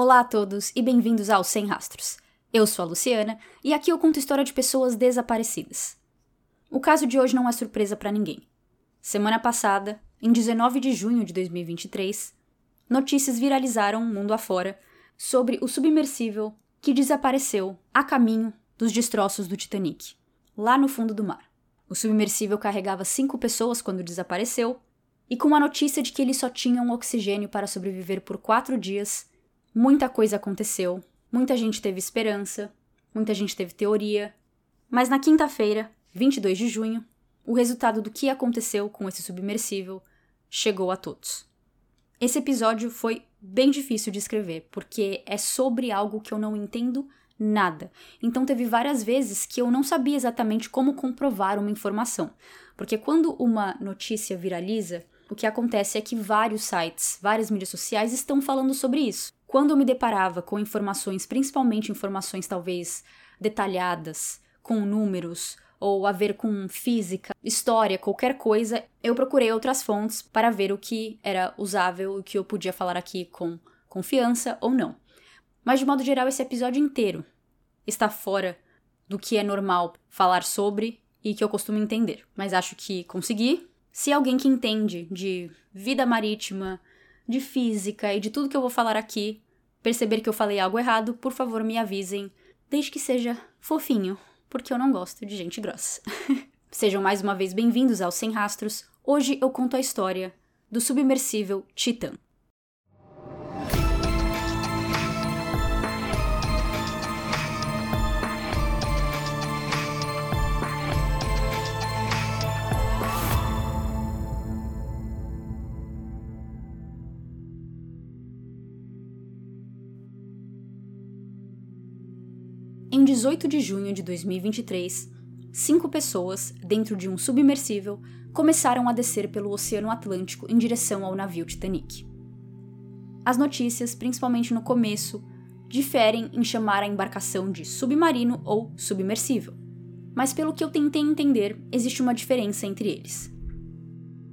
Olá a todos e bem-vindos ao Sem Rastros. Eu sou a Luciana e aqui eu conto história de pessoas desaparecidas. O caso de hoje não é surpresa para ninguém. Semana passada, em 19 de junho de 2023, notícias viralizaram mundo afora sobre o submersível que desapareceu a caminho dos destroços do Titanic, lá no fundo do mar. O submersível carregava cinco pessoas quando desapareceu, e com a notícia de que eles só tinham oxigênio para sobreviver por quatro dias, muita coisa aconteceu, muita gente teve esperança, muita gente teve teoria. Mas na quinta-feira, 22 de junho, o resultado do que aconteceu com esse submersível chegou a todos. Esse episódio foi bem difícil de escrever, porque é sobre algo que eu não entendo nada. Então teve várias vezes que eu não sabia exatamente como comprovar uma informação. Porque quando uma notícia viraliza, o que acontece é que vários sites, várias mídias sociais estão falando sobre isso. Quando eu me deparava com informações, principalmente informações talvez detalhadas, com números ou a ver com física, história, qualquer coisa, eu procurei outras fontes para ver o que era usável, o que eu podia falar aqui com confiança ou não. Mas de modo geral, esse episódio inteiro está fora do que é normal falar sobre e que eu costumo entender. Mas acho que consegui, se alguém que entende de vida marítima, de física e de tudo que eu vou falar aqui perceber que eu falei algo errado, por favor me avisem, desde que seja fofinho, porque eu não gosto de gente grossa. Sejam mais uma vez bem-vindos ao Sem Rastros. Hoje eu conto a história do submersível Titan. 18 de junho de 2023, cinco pessoas, dentro de um submersível, começaram a descer pelo Oceano Atlântico em direção ao navio Titanic. As notícias, principalmente no começo, diferem em chamar a embarcação de submarino ou submersível, mas pelo que eu tentei entender, existe uma diferença entre eles.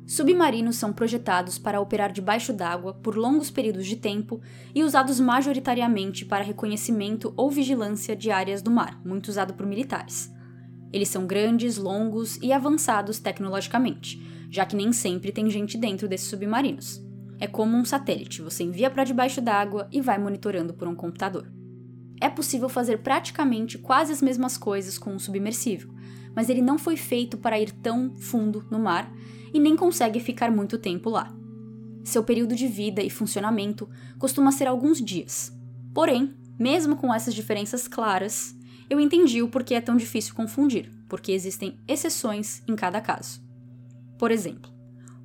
Submarinos são projetados para operar debaixo d'água por longos períodos de tempo e usados majoritariamente para reconhecimento ou vigilância de áreas do mar, muito usado por militares. Eles são grandes, longos e avançados tecnologicamente, já que nem sempre tem gente dentro desses submarinos. É como um satélite, você envia para debaixo d'água e vai monitorando por um computador. É possível fazer praticamente quase as mesmas coisas com um submersível, mas ele não foi feito para ir tão fundo no mar e nem consegue ficar muito tempo lá. Seu período de vida e funcionamento costuma ser alguns dias. Porém, mesmo com essas diferenças claras, eu entendi o porquê é tão difícil confundir, porque existem exceções em cada caso. Por exemplo,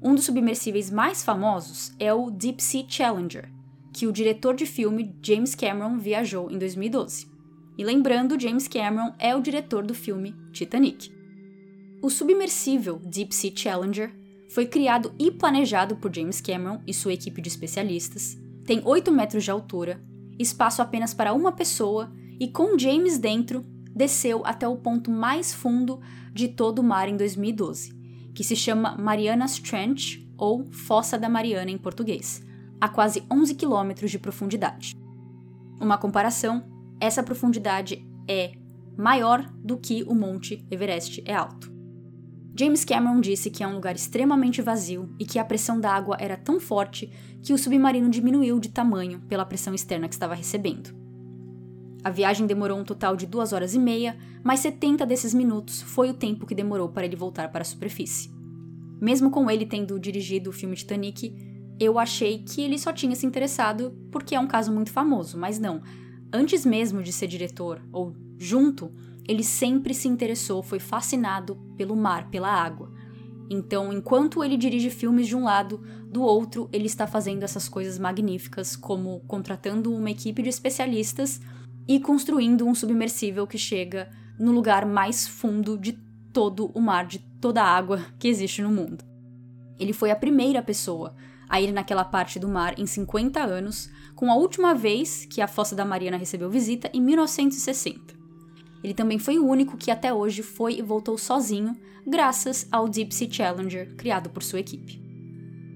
um dos submersíveis mais famosos é o Deep Sea Challenger, que o diretor de filme James Cameron viajou em 2012. E lembrando, James Cameron é o diretor do filme Titanic. O submersível Deep Sea Challenger foi criado e planejado por James Cameron e sua equipe de especialistas. Tem 8 metros de altura, espaço apenas para uma pessoa e com James dentro, desceu até o ponto mais fundo de todo o mar em 2012, que se chama Marianas Trench ou Fossa da Mariana em português, a quase 11 quilômetros de profundidade. Uma comparação, essa profundidade é maior do que o Monte Everest é alto. James Cameron disse que é um lugar extremamente vazio e que a pressão da água era tão forte que o submarino diminuiu de tamanho pela pressão externa que estava recebendo. A viagem demorou um total de duas horas e meia, mas 70 desses minutos foi o tempo que demorou para ele voltar para a superfície. Mesmo com ele tendo dirigido o filme Titanic, eu achei que ele só tinha se interessado porque é um caso muito famoso, mas não. Antes mesmo de ser diretor, ou junto, ele sempre se interessou, foi fascinado pelo mar, pela água. Então, enquanto ele dirige filmes de um lado, do outro ele está fazendo essas coisas magníficas, como contratando uma equipe de especialistas e construindo um submersível que chega no lugar mais fundo de todo o mar, de toda a água que existe no mundo. Ele foi a primeira pessoa a ir naquela parte do mar em 50 anos, com a última vez que a Fossa da Mariana recebeu visita em 1960. Ele também foi o único que até hoje foi e voltou sozinho, graças ao Deep Sea Challenger criado por sua equipe.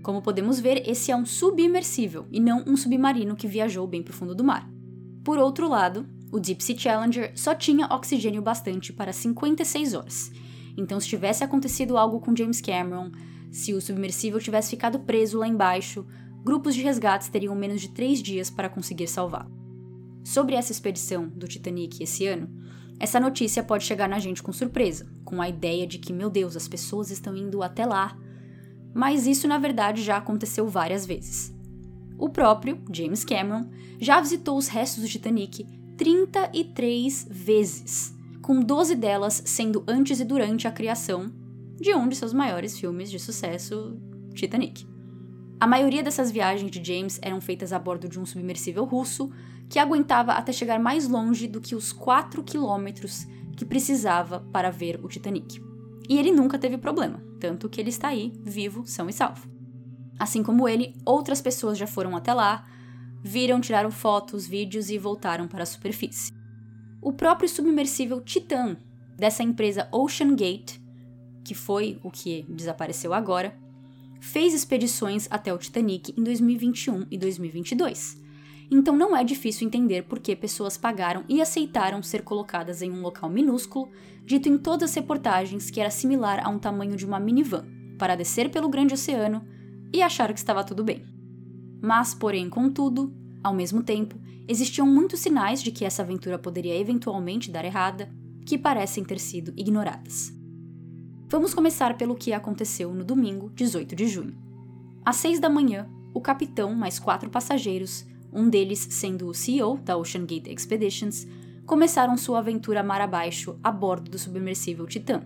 Como podemos ver, esse é um submersível e não um submarino que viajou bem para o fundo do mar. Por outro lado, o Deep Sea Challenger só tinha oxigênio bastante para 56 horas. Então, se tivesse acontecido algo com James Cameron, se o submersível tivesse ficado preso lá embaixo, grupos de resgates teriam menos de três dias para conseguir salvá-lo. Sobre essa expedição do Titanic esse ano, essa notícia pode chegar na gente com surpresa, com a ideia de que, meu Deus, as pessoas estão indo até lá. Mas isso na verdade já aconteceu várias vezes. O próprio James Cameron já visitou os restos do Titanic 33 vezes, com 12 delas sendo antes e durante a criação de um de seus maiores filmes de sucesso, Titanic. A maioria dessas viagens de James eram feitas a bordo de um submersível russo que aguentava até chegar mais longe do que os 4 quilômetros que precisava para ver o Titanic. E ele nunca teve problema, tanto que ele está aí, vivo, são e salvo. Assim como ele, outras pessoas já foram até lá, viram, tiraram fotos, vídeos e voltaram para a superfície. O próprio submersível Titan, dessa empresa Ocean Gate, que foi o que desapareceu agora, fez expedições até o Titanic em 2021 e 2022 então não é difícil entender por que pessoas pagaram e aceitaram ser colocadas em um local minúsculo, dito em todas as reportagens que era similar a um tamanho de uma minivan, para descer pelo grande oceano e achar que estava tudo bem. Mas, porém, contudo, ao mesmo tempo, existiam muitos sinais de que essa aventura poderia eventualmente dar errada, que parecem ter sido ignoradas. Vamos começar pelo que aconteceu no domingo, 18 de junho. Às 6 da manhã, o capitão mais quatro passageiros um deles sendo o CEO da Ocean Gate Expeditions, começaram sua aventura mar abaixo a bordo do submersível Titan.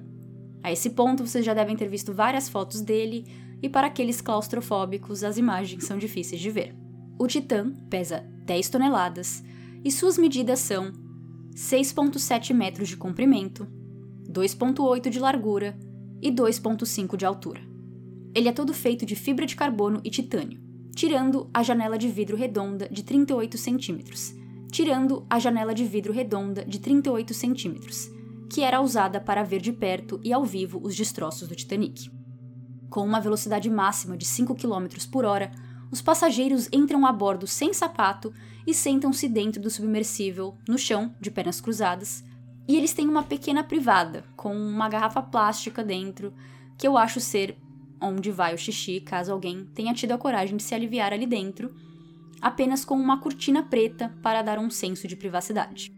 A esse ponto, vocês já devem ter visto várias fotos dele, e para aqueles claustrofóbicos, as imagens são difíceis de ver. O Titan pesa 10 toneladas e suas medidas são 6,7 metros de comprimento, 2,8 de largura e 2,5 de altura. Ele é todo feito de fibra de carbono e titânio tirando a janela de vidro redonda de 38 centímetros, tirando a janela de vidro redonda de 38 centímetros, que era usada para ver de perto e ao vivo os destroços do Titanic. Com uma velocidade máxima de 5 km por hora, os passageiros entram a bordo sem sapato e sentam-se dentro do submersível, no chão, de pernas cruzadas, e eles têm uma pequena privada, com uma garrafa plástica dentro, que eu acho ser onde vai o xixi caso alguém tenha tido a coragem de se aliviar ali dentro, apenas com uma cortina preta para dar um senso de privacidade.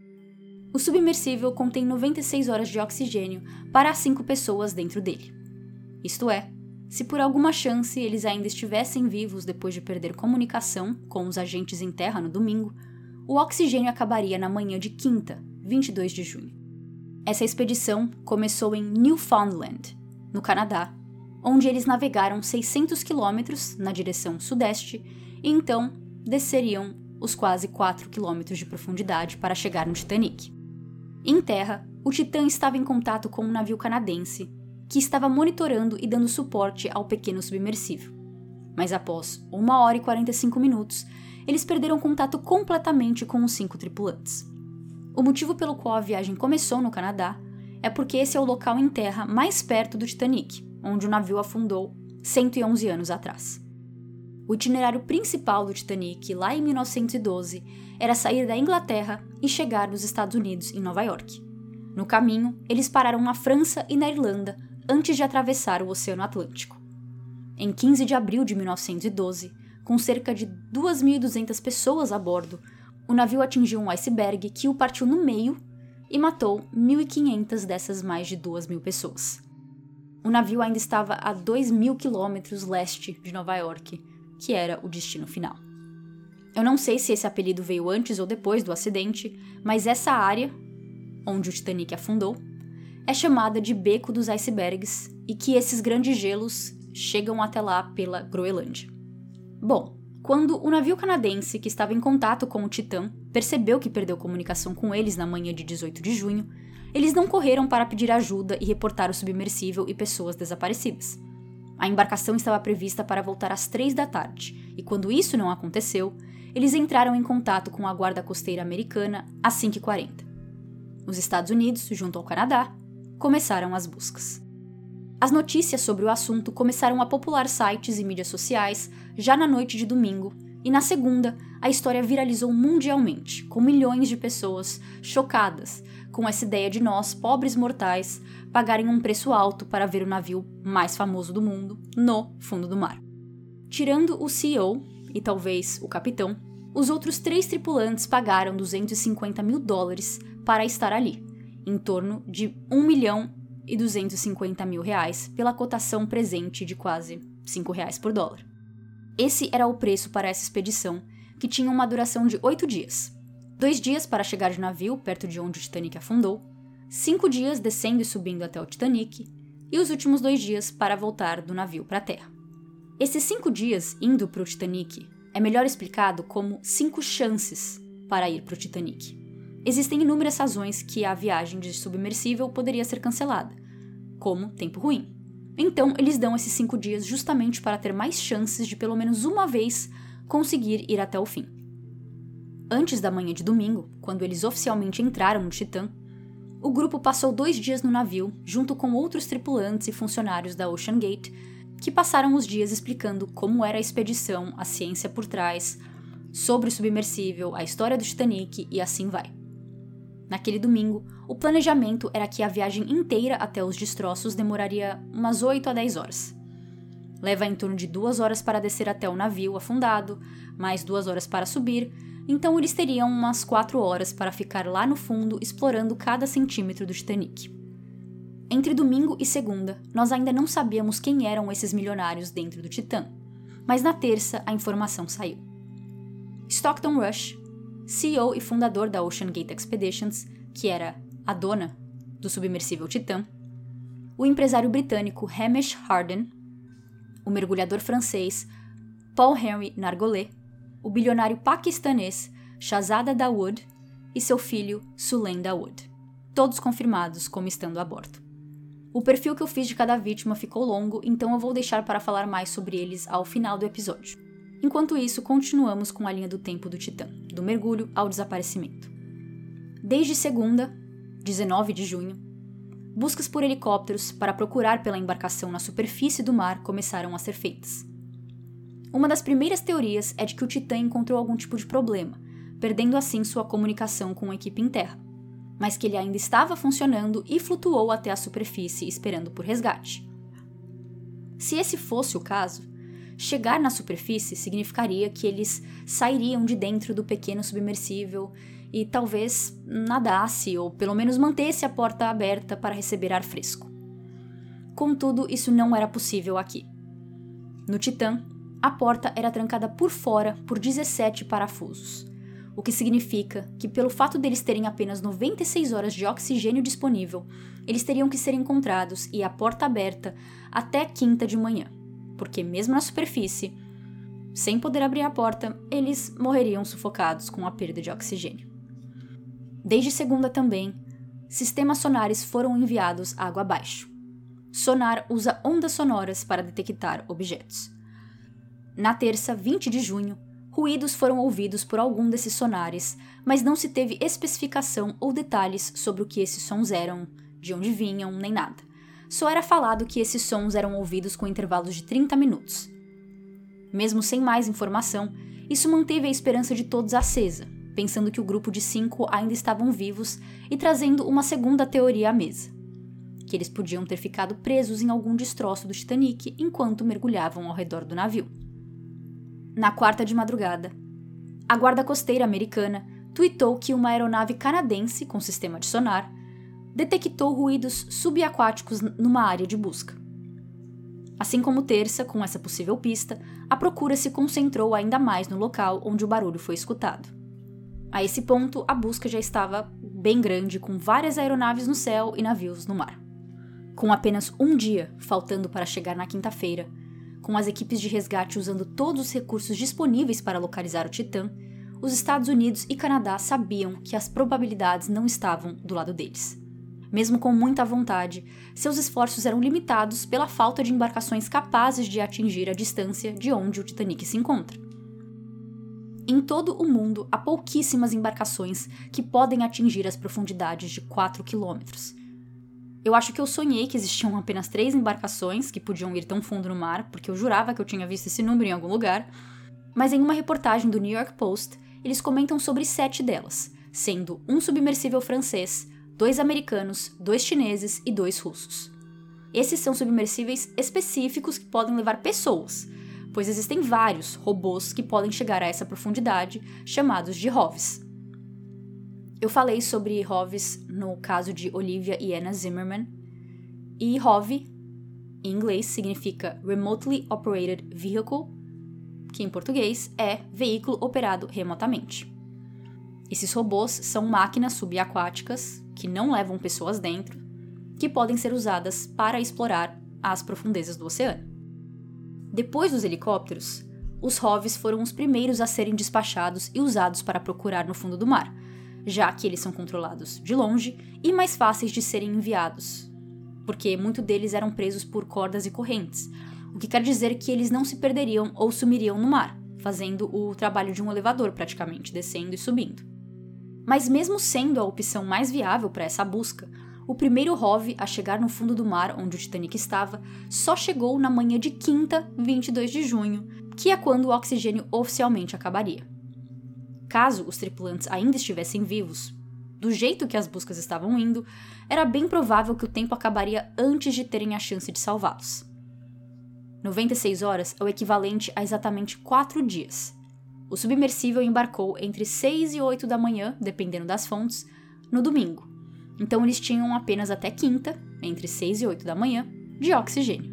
O submersível contém 96 horas de oxigênio para as cinco pessoas dentro dele. Isto é, se por alguma chance eles ainda estivessem vivos depois de perder comunicação com os agentes em terra no domingo, o oxigênio acabaria na manhã de quinta, 22 de junho. Essa expedição começou em Newfoundland, no Canadá, onde eles navegaram 600 quilômetros na direção sudeste e então desceriam os quase 4 quilômetros de profundidade para chegar no Titanic. Em terra, o Titã estava em contato com um navio canadense que estava monitorando e dando suporte ao pequeno submersível. Mas após 1 hora e 45 minutos, eles perderam contato completamente com os cinco tripulantes. O motivo pelo qual a viagem começou no Canadá é porque esse é o local em terra mais perto do Titanic, onde o navio afundou 111 anos atrás. O itinerário principal do Titanic, lá em 1912, era sair da Inglaterra e chegar nos Estados Unidos, em Nova York. No caminho, eles pararam na França e na Irlanda antes de atravessar o Oceano Atlântico. Em 15 de abril de 1912, com cerca de 2.200 pessoas a bordo, o navio atingiu um iceberg que o partiu no meio e matou 1.500 dessas mais de 2.000 pessoas. O navio ainda estava a 2 mil quilômetros leste de Nova York, que era o destino final. Eu não sei se esse apelido veio antes ou depois do acidente, mas essa área, onde o Titanic afundou, é chamada de Beco dos Icebergs e que esses grandes gelos chegam até lá pela Groenlândia. Bom, quando o navio canadense que estava em contato com o Titã percebeu que perdeu comunicação com eles na manhã de 18 de junho, eles não correram para pedir ajuda e reportar o submersível e pessoas desaparecidas. A embarcação estava prevista para voltar às três da tarde, e quando isso não aconteceu, eles entraram em contato com a Guarda Costeira Americana às 5h40. Os Estados Unidos, junto ao Canadá, começaram as buscas. As notícias sobre o assunto começaram a popular sites e mídias sociais já na noite de domingo, e na segunda, a história viralizou mundialmente, com milhões de pessoas chocadas com essa ideia de nós, pobres mortais, pagarem um preço alto para ver o navio mais famoso do mundo no fundo do mar. Tirando o CEO e talvez o capitão, os outros três tripulantes pagaram 250 mil dólares para estar ali, em torno de 1 milhão e 250 mil reais pela cotação presente de quase 5 reais por dólar. Esse era o preço para essa expedição, que tinha uma duração de oito dias. Dois dias para chegar de navio perto de onde o Titanic afundou, cinco dias descendo e subindo até o Titanic, e os últimos dois dias para voltar do navio para a Terra. Esses cinco dias indo para o Titanic é melhor explicado como cinco chances para ir para o Titanic. Existem inúmeras razões que a viagem de submersível poderia ser cancelada, como tempo ruim. Então, eles dão esses cinco dias justamente para ter mais chances de pelo menos uma vez conseguir ir até o fim. Antes da manhã de domingo, quando eles oficialmente entraram no Titã, o grupo passou dois dias no navio, junto com outros tripulantes e funcionários da Ocean Gate, que passaram os dias explicando como era a expedição, a ciência por trás, sobre o submersível, a história do Titanic e assim vai. Naquele domingo, o planejamento era que a viagem inteira até os destroços demoraria umas 8 a 10 horas. Leva em torno de duas horas para descer até o navio afundado, mais duas horas para subir, então eles teriam umas 4 horas para ficar lá no fundo explorando cada centímetro do Titanic. Entre domingo e segunda, nós ainda não sabíamos quem eram esses milionários dentro do Titã, mas na terça a informação saiu. Stockton Rush, CEO e fundador da Ocean Gate Expeditions, que era a dona do submersível Titã, o empresário britânico Hamish Harden, o mergulhador francês Paul Henry Nargolet, o bilionário paquistanês Shahzada Dawood e seu filho Sulaim Dawood, todos confirmados como estando a bordo. O perfil que eu fiz de cada vítima ficou longo, então eu vou deixar para falar mais sobre eles ao final do episódio. Enquanto isso, continuamos com a linha do tempo do Titã, do mergulho ao desaparecimento. Desde segunda, 19 de junho, buscas por helicópteros para procurar pela embarcação na superfície do mar começaram a ser feitas. Uma das primeiras teorias é de que o Titã encontrou algum tipo de problema, perdendo assim sua comunicação com a equipe em terra, mas que ele ainda estava funcionando e flutuou até a superfície esperando por resgate. Se esse fosse o caso, Chegar na superfície significaria que eles sairiam de dentro do pequeno submersível e talvez nadasse ou pelo menos mantesse a porta aberta para receber ar fresco. Contudo, isso não era possível aqui. No Titã, a porta era trancada por fora por 17 parafusos, o que significa que, pelo fato deles terem apenas 96 horas de oxigênio disponível, eles teriam que ser encontrados e a porta aberta até quinta de manhã porque, mesmo na superfície, sem poder abrir a porta, eles morreriam sufocados com a perda de oxigênio. Desde segunda também, sistemas sonares foram enviados água abaixo. Sonar usa ondas sonoras para detectar objetos. Na terça, 20 de junho, ruídos foram ouvidos por algum desses sonares, mas não se teve especificação ou detalhes sobre o que esses sons eram, de onde vinham, nem nada só era falado que esses sons eram ouvidos com intervalos de 30 minutos. Mesmo sem mais informação, isso manteve a esperança de todos acesa, pensando que o grupo de cinco ainda estavam vivos e trazendo uma segunda teoria à mesa: que eles podiam ter ficado presos em algum destroço do Titanic enquanto mergulhavam ao redor do navio. Na quarta de madrugada, a guarda costeira americana tweetou que uma aeronave canadense com sistema de sonar detectou ruídos subaquáticos numa área de busca. Assim como terça, com essa possível pista, a procura se concentrou ainda mais no local onde o barulho foi escutado. A esse ponto, a busca já estava bem grande, com várias aeronaves no céu e navios no mar. Com apenas um dia faltando para chegar na quinta-feira, com as equipes de resgate usando todos os recursos disponíveis para localizar o Titã, os Estados Unidos e Canadá sabiam que as probabilidades não estavam do lado deles. Mesmo com muita vontade, seus esforços eram limitados pela falta de embarcações capazes de atingir a distância de onde o Titanic se encontra. Em todo o mundo, há pouquíssimas embarcações que podem atingir as profundidades de 4 quilômetros. Eu acho que eu sonhei que existiam apenas três embarcações que podiam ir tão fundo no mar, porque eu jurava que eu tinha visto esse número em algum lugar. Mas em uma reportagem do New York Post, eles comentam sobre sete delas, sendo um submersível francês, dois americanos, dois chineses e dois russos. Esses são submersíveis específicos que podem levar pessoas, pois existem vários robôs que podem chegar a essa profundidade, chamados de ROVs. Eu falei sobre ROVs no caso de Olivia e Anna Zimmerman, e ROV, em inglês, significa Remotely Operated Vehicle, que em português é veículo operado remotamente. Esses robôs são máquinas subaquáticas que não levam pessoas dentro, que podem ser usadas para explorar as profundezas do oceano. Depois dos helicópteros, os ROVs foram os primeiros a serem despachados e usados para procurar no fundo do mar, já que eles são controlados de longe e mais fáceis de serem enviados, porque muitos deles eram presos por cordas e correntes, o que quer dizer que eles não se perderiam ou sumiriam no mar, fazendo o trabalho de um elevador praticamente, descendo e subindo. Mas mesmo sendo a opção mais viável para essa busca, o primeiro ROV a chegar no fundo do mar onde o Titanic estava só chegou na manhã de quinta, 22 de junho, que é quando o oxigênio oficialmente acabaria. Caso os tripulantes ainda estivessem vivos, do jeito que as buscas estavam indo, era bem provável que o tempo acabaria antes de terem a chance de salvá-los. 96 horas é o equivalente a exatamente 4 dias. O submersível embarcou entre 6 e 8 da manhã, dependendo das fontes, no domingo. Então eles tinham apenas até quinta, entre 6 e 8 da manhã, de oxigênio.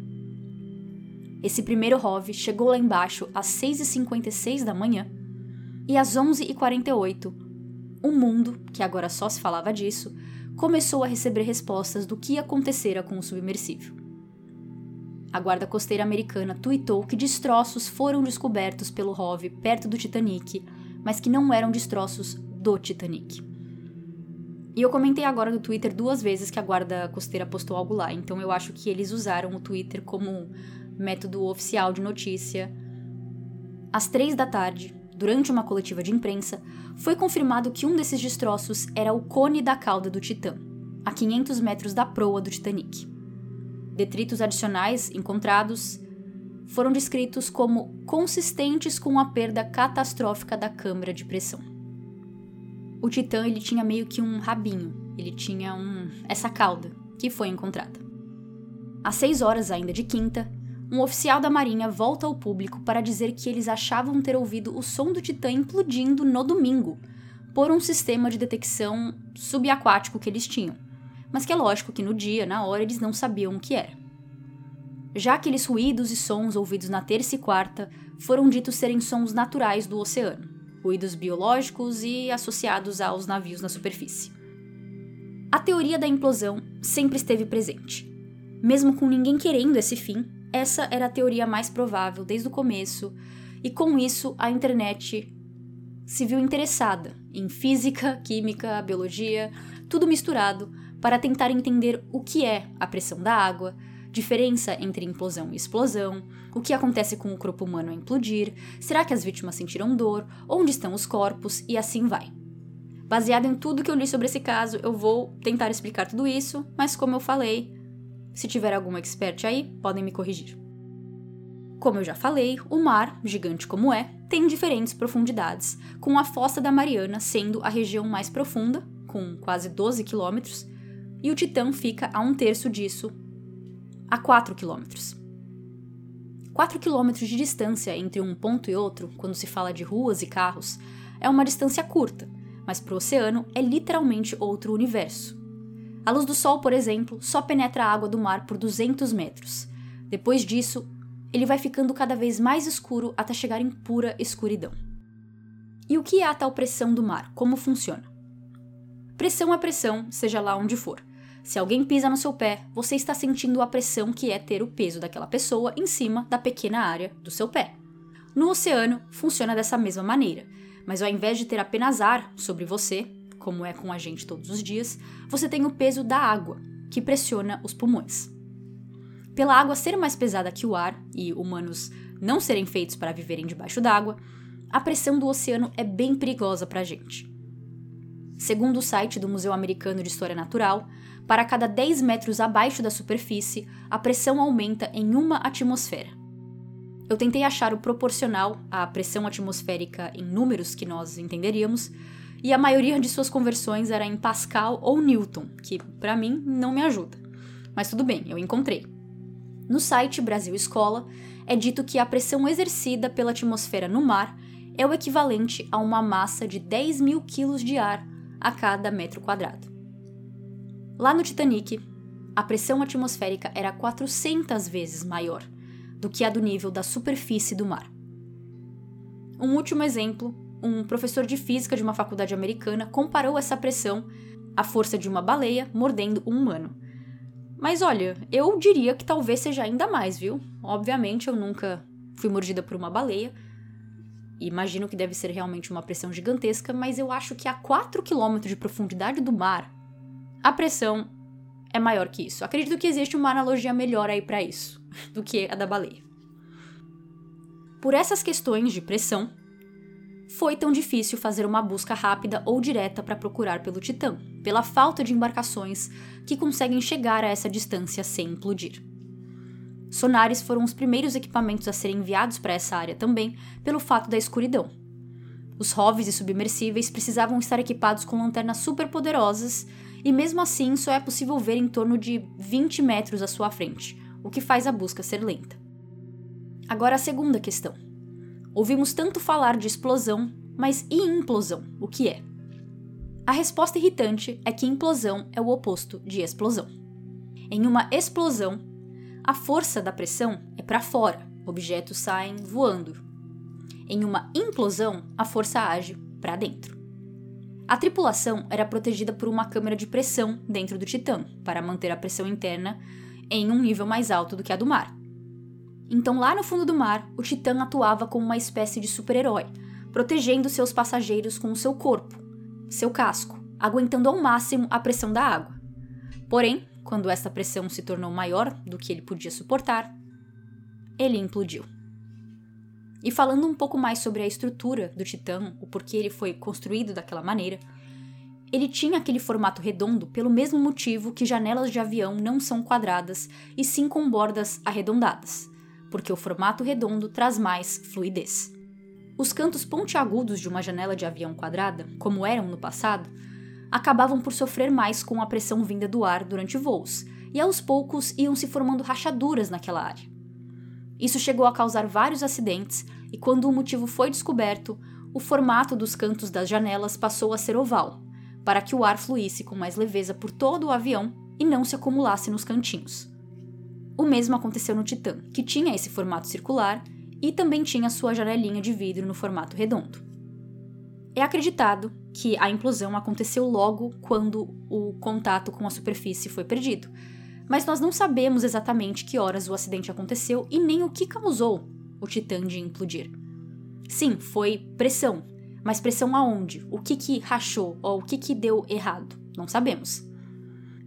Esse primeiro ROV chegou lá embaixo às 6h56 da manhã e às 11h48, o mundo, que agora só se falava disso, começou a receber respostas do que acontecera com o submersível. A guarda costeira americana tuitou que destroços foram descobertos pelo ROV perto do Titanic, mas que não eram destroços do Titanic. E eu comentei agora no Twitter duas vezes que a guarda costeira postou algo lá, então eu acho que eles usaram o Twitter como método oficial de notícia. Às três da tarde, durante uma coletiva de imprensa, foi confirmado que um desses destroços era o cone da cauda do Titã, a 500 metros da proa do Titanic. Detritos adicionais encontrados foram descritos como consistentes com a perda catastrófica da câmara de pressão. O Titã ele tinha meio que um rabinho, ele tinha um essa cauda que foi encontrada. Às 6 horas ainda de quinta, um oficial da Marinha volta ao público para dizer que eles achavam ter ouvido o som do Titã implodindo no domingo, por um sistema de detecção subaquático que eles tinham mas que é lógico que no dia, na hora, eles não sabiam o que era. Já aqueles ruídos e sons ouvidos na terça e quarta foram ditos serem sons naturais do oceano, ruídos biológicos e associados aos navios na superfície. A teoria da implosão sempre esteve presente. Mesmo com ninguém querendo esse fim, essa era a teoria mais provável desde o começo, e com isso a internet se viu interessada em física, química, biologia, tudo misturado para tentar entender o que é a pressão da água, diferença entre implosão e explosão, o que acontece com o corpo humano a implodir, será que as vítimas sentiram dor, onde estão os corpos e assim vai. Baseado em tudo que eu li sobre esse caso, eu vou tentar explicar tudo isso, mas como eu falei, se tiver algum expert aí, podem me corrigir. Como eu já falei, o mar, gigante como é, tem diferentes profundidades, com a fossa da Mariana sendo a região mais profunda, com quase 12 quilômetros, e o Titã fica a um terço disso, a 4 quilômetros. 4 quilômetros de distância entre um ponto e outro, quando se fala de ruas e carros, é uma distância curta, mas para o oceano é literalmente outro universo. A luz do sol, por exemplo, só penetra a água do mar por 200 metros. Depois disso, ele vai ficando cada vez mais escuro até chegar em pura escuridão. E o que é a tal pressão do mar? Como funciona? Pressão é pressão, seja lá onde for. Se alguém pisa no seu pé, você está sentindo a pressão que é ter o peso daquela pessoa em cima da pequena área do seu pé. No oceano, funciona dessa mesma maneira, mas ao invés de ter apenas ar sobre você, como é com a gente todos os dias, você tem o peso da água, que pressiona os pulmões. Pela água ser mais pesada que o ar e humanos não serem feitos para viverem debaixo d'água, a pressão do oceano é bem perigosa para a gente. Segundo o site do Museu Americano de História Natural, para cada 10 metros abaixo da superfície, a pressão aumenta em uma atmosfera. Eu tentei achar o proporcional à pressão atmosférica em números que nós entenderíamos, e a maioria de suas conversões era em Pascal ou Newton, que para mim não me ajuda. Mas tudo bem, eu encontrei. No site Brasil Escola, é dito que a pressão exercida pela atmosfera no mar é o equivalente a uma massa de 10 mil quilos de ar a cada metro quadrado. Lá no Titanic, a pressão atmosférica era 400 vezes maior do que a do nível da superfície do mar. Um último exemplo: um professor de física de uma faculdade americana comparou essa pressão à força de uma baleia mordendo um humano mas olha, eu diria que talvez seja ainda mais, viu? Obviamente eu nunca fui mordida por uma baleia. Imagino que deve ser realmente uma pressão gigantesca, mas eu acho que a 4 km de profundidade do mar, a pressão é maior que isso. Acredito que existe uma analogia melhor aí para isso do que a da baleia. Por essas questões de pressão, foi tão difícil fazer uma busca rápida ou direta para procurar pelo Titã, pela falta de embarcações que conseguem chegar a essa distância sem implodir. Sonares foram os primeiros equipamentos a serem enviados para essa área também, pelo fato da escuridão. Os ROVs e submersíveis precisavam estar equipados com lanternas superpoderosas, e mesmo assim só é possível ver em torno de 20 metros à sua frente, o que faz a busca ser lenta. Agora a segunda questão. Ouvimos tanto falar de explosão, mas e implosão? O que é? A resposta irritante é que implosão é o oposto de explosão. Em uma explosão, a força da pressão é para fora, objetos saem voando. Em uma implosão, a força age para dentro. A tripulação era protegida por uma câmara de pressão dentro do Titã, para manter a pressão interna em um nível mais alto do que a do mar. Então, lá no fundo do mar, o Titã atuava como uma espécie de super-herói, protegendo seus passageiros com o seu corpo, seu casco, aguentando ao máximo a pressão da água. Porém, quando essa pressão se tornou maior do que ele podia suportar, ele implodiu. E falando um pouco mais sobre a estrutura do Titã, o porquê ele foi construído daquela maneira, ele tinha aquele formato redondo pelo mesmo motivo que janelas de avião não são quadradas e sim com bordas arredondadas porque o formato redondo traz mais fluidez. Os cantos pontiagudos de uma janela de avião quadrada, como eram no passado, acabavam por sofrer mais com a pressão vinda do ar durante voos, e aos poucos iam se formando rachaduras naquela área. Isso chegou a causar vários acidentes, e quando o motivo foi descoberto, o formato dos cantos das janelas passou a ser oval, para que o ar fluísse com mais leveza por todo o avião e não se acumulasse nos cantinhos. O mesmo aconteceu no Titan, que tinha esse formato circular e também tinha sua janelinha de vidro no formato redondo. É acreditado que a implosão aconteceu logo quando o contato com a superfície foi perdido, mas nós não sabemos exatamente que horas o acidente aconteceu e nem o que causou o Titã de implodir. Sim, foi pressão, mas pressão aonde? O que que rachou ou o que que deu errado? Não sabemos.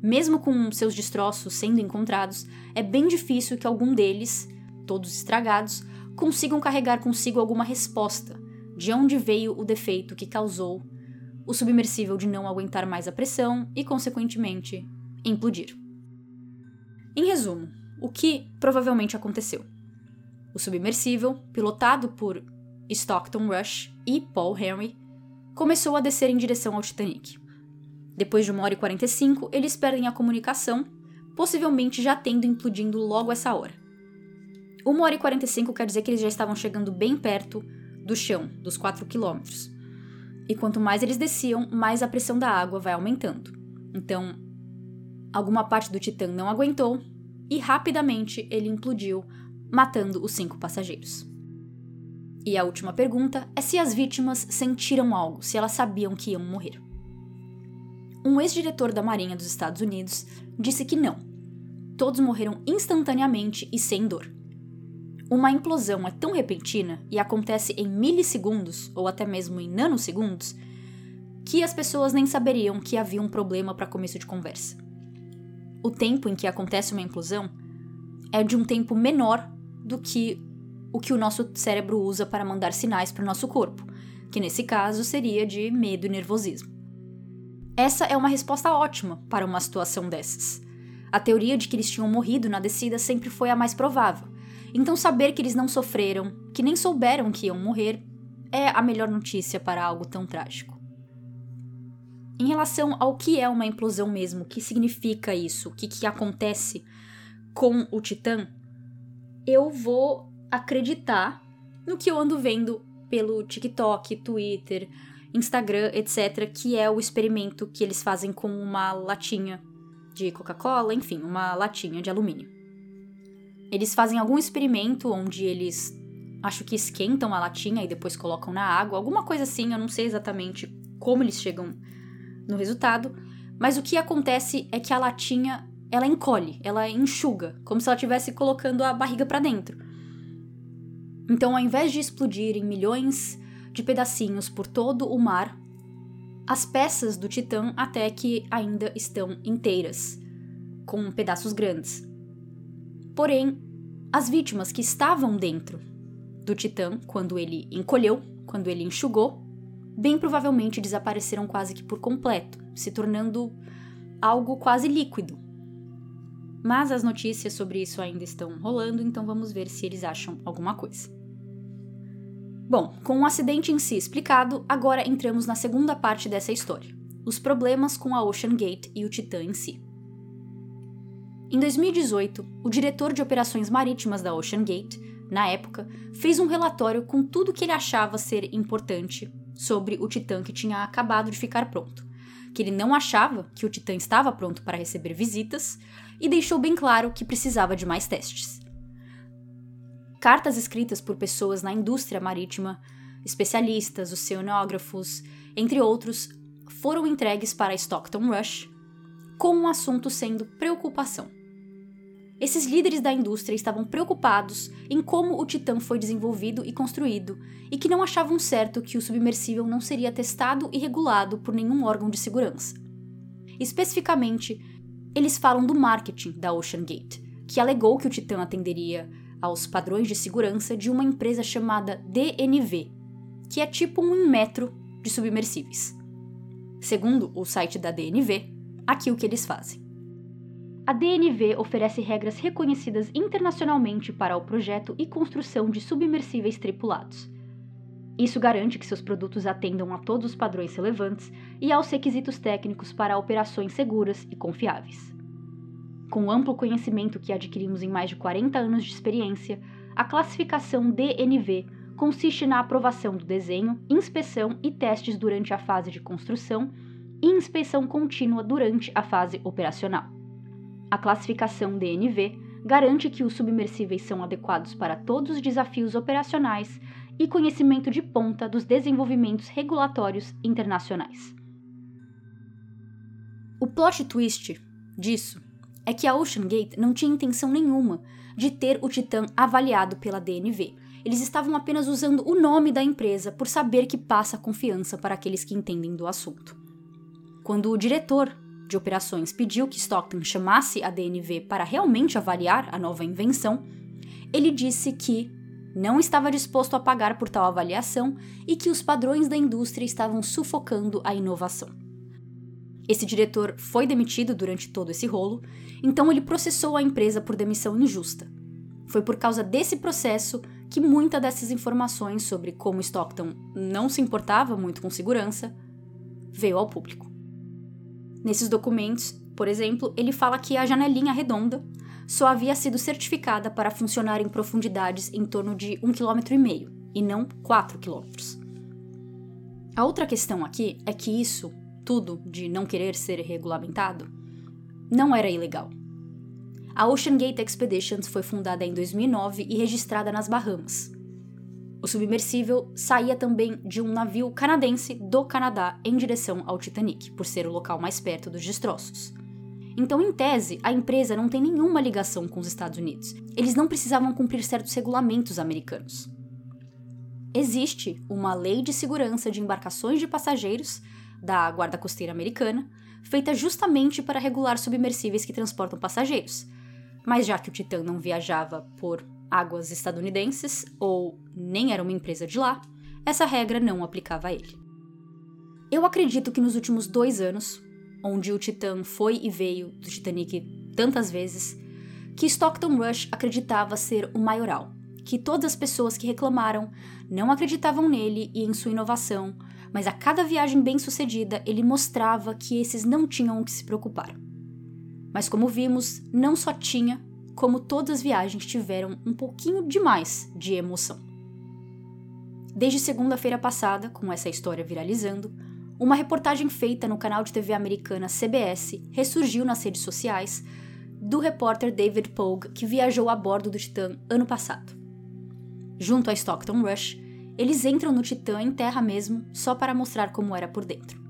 Mesmo com seus destroços sendo encontrados, é bem difícil que algum deles, todos estragados, consigam carregar consigo alguma resposta de onde veio o defeito que causou o submersível de não aguentar mais a pressão e, consequentemente, implodir. Em resumo, o que provavelmente aconteceu? O submersível, pilotado por Stockton Rush e Paul Henry, começou a descer em direção ao Titanic. Depois de uma hora e 45, eles perdem a comunicação, possivelmente já tendo implodindo logo essa hora. Uma hora e 45 quer dizer que eles já estavam chegando bem perto do chão, dos 4 quilômetros. E quanto mais eles desciam, mais a pressão da água vai aumentando. Então, alguma parte do Titã não aguentou e rapidamente ele implodiu, matando os cinco passageiros. E a última pergunta é se as vítimas sentiram algo, se elas sabiam que iam morrer um ex-diretor da Marinha dos Estados Unidos disse que não. Todos morreram instantaneamente e sem dor. Uma implosão é tão repentina e acontece em milissegundos ou até mesmo em nanosegundos que as pessoas nem saberiam que havia um problema para começo de conversa. O tempo em que acontece uma implosão é de um tempo menor do que o que o nosso cérebro usa para mandar sinais para o nosso corpo, que nesse caso seria de medo e nervosismo. Essa é uma resposta ótima para uma situação dessas. A teoria de que eles tinham morrido na descida sempre foi a mais provável. Então, saber que eles não sofreram, que nem souberam que iam morrer, é a melhor notícia para algo tão trágico. Em relação ao que é uma implosão mesmo, o que significa isso, o que, que acontece com o Titã, eu vou acreditar no que eu ando vendo pelo TikTok, Twitter, Instagram, etc., que é o experimento que eles fazem com uma latinha de Coca-Cola, enfim, uma latinha de alumínio. Eles fazem algum experimento onde eles acho que esquentam a latinha e depois colocam na água, alguma coisa assim, eu não sei exatamente como eles chegam no resultado, mas o que acontece é que a latinha ela encolhe, ela enxuga, como se ela estivesse colocando a barriga para dentro. Então, ao invés de explodir em milhões de pedacinhos por todo o mar, as peças do Titã até que ainda estão inteiras, com pedaços grandes. Porém, as vítimas que estavam dentro do Titã quando ele encolheu, quando ele enxugou, bem provavelmente desapareceram quase que por completo, se tornando algo quase líquido. Mas as notícias sobre isso ainda estão rolando, então vamos ver se eles acham alguma coisa. Bom, com o acidente em si explicado, agora entramos na segunda parte dessa história: os problemas com a Ocean Gate e o Titã em si. Em 2018, o diretor de operações marítimas da Ocean Gate, na época, fez um relatório com tudo que ele achava ser importante sobre o Titã que tinha acabado de ficar pronto. Que ele não achava que o Titã estava pronto para receber visitas e deixou bem claro que precisava de mais testes. Cartas escritas por pessoas na indústria marítima, especialistas, oceanógrafos, entre outros, foram entregues para Stockton Rush, com o assunto sendo preocupação. Esses líderes da indústria estavam preocupados em como o Titã foi desenvolvido e construído e que não achavam certo que o submersível não seria testado e regulado por nenhum órgão de segurança. Especificamente, eles falam do marketing da Ocean Gate, que alegou que o Titã atenderia aos padrões de segurança de uma empresa chamada DNV, que é tipo um metro de submersíveis. Segundo o site da DNV, aqui o que eles fazem. A DNV oferece regras reconhecidas internacionalmente para o projeto e construção de submersíveis tripulados. Isso garante que seus produtos atendam a todos os padrões relevantes e aos requisitos técnicos para operações seguras e confiáveis. Com o amplo conhecimento que adquirimos em mais de 40 anos de experiência, a classificação DNV consiste na aprovação do desenho, inspeção e testes durante a fase de construção e inspeção contínua durante a fase operacional. A classificação DNV garante que os submersíveis são adequados para todos os desafios operacionais e conhecimento de ponta dos desenvolvimentos regulatórios internacionais. O plot twist disso é que a Ocean Gate não tinha intenção nenhuma de ter o Titã avaliado pela DNV. Eles estavam apenas usando o nome da empresa por saber que passa confiança para aqueles que entendem do assunto. Quando o diretor de operações pediu que Stockton chamasse a DNV para realmente avaliar a nova invenção, ele disse que não estava disposto a pagar por tal avaliação e que os padrões da indústria estavam sufocando a inovação. Esse diretor foi demitido durante todo esse rolo, então ele processou a empresa por demissão injusta. Foi por causa desse processo que muita dessas informações sobre como Stockton não se importava muito com segurança veio ao público. Nesses documentos, por exemplo, ele fala que a janelinha redonda só havia sido certificada para funcionar em profundidades em torno de 1,5 km e não 4 km. A outra questão aqui é que isso, tudo de não querer ser regulamentado, não era ilegal. A Ocean Gate Expeditions foi fundada em 2009 e registrada nas Bahamas. O submersível saía também de um navio canadense do Canadá em direção ao Titanic, por ser o local mais perto dos destroços. Então, em tese, a empresa não tem nenhuma ligação com os Estados Unidos. Eles não precisavam cumprir certos regulamentos americanos. Existe uma lei de segurança de embarcações de passageiros da Guarda Costeira Americana, feita justamente para regular submersíveis que transportam passageiros. Mas já que o Titã não viajava por águas estadunidenses ou nem era uma empresa de lá, essa regra não aplicava a ele. Eu acredito que nos últimos dois anos, onde o Titã foi e veio do Titanic tantas vezes, que Stockton Rush acreditava ser o maioral, que todas as pessoas que reclamaram não acreditavam nele e em sua inovação, mas a cada viagem bem-sucedida ele mostrava que esses não tinham o que se preocupar. Mas como vimos, não só tinha, como todas as viagens tiveram um pouquinho demais de emoção. Desde segunda-feira passada, com essa história viralizando, uma reportagem feita no canal de TV americana CBS ressurgiu nas redes sociais do repórter David Pogue, que viajou a bordo do Titã ano passado. Junto a Stockton Rush, eles entram no Titã em terra mesmo, só para mostrar como era por dentro.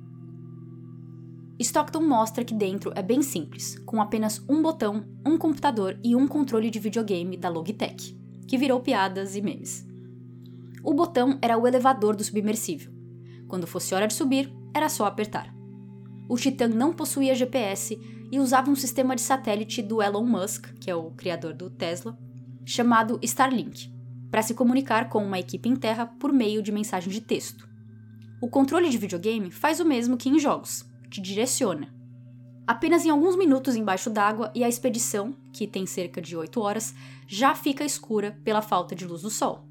Stockton mostra que dentro é bem simples, com apenas um botão, um computador e um controle de videogame da Logitech, que virou piadas e memes. O botão era o elevador do submersível. Quando fosse hora de subir, era só apertar. O Titan não possuía GPS e usava um sistema de satélite do Elon Musk, que é o criador do Tesla, chamado Starlink, para se comunicar com uma equipe em terra por meio de mensagem de texto. O controle de videogame faz o mesmo que em jogos, te direciona. Apenas em alguns minutos embaixo d'água e a expedição, que tem cerca de 8 horas, já fica escura pela falta de luz do sol.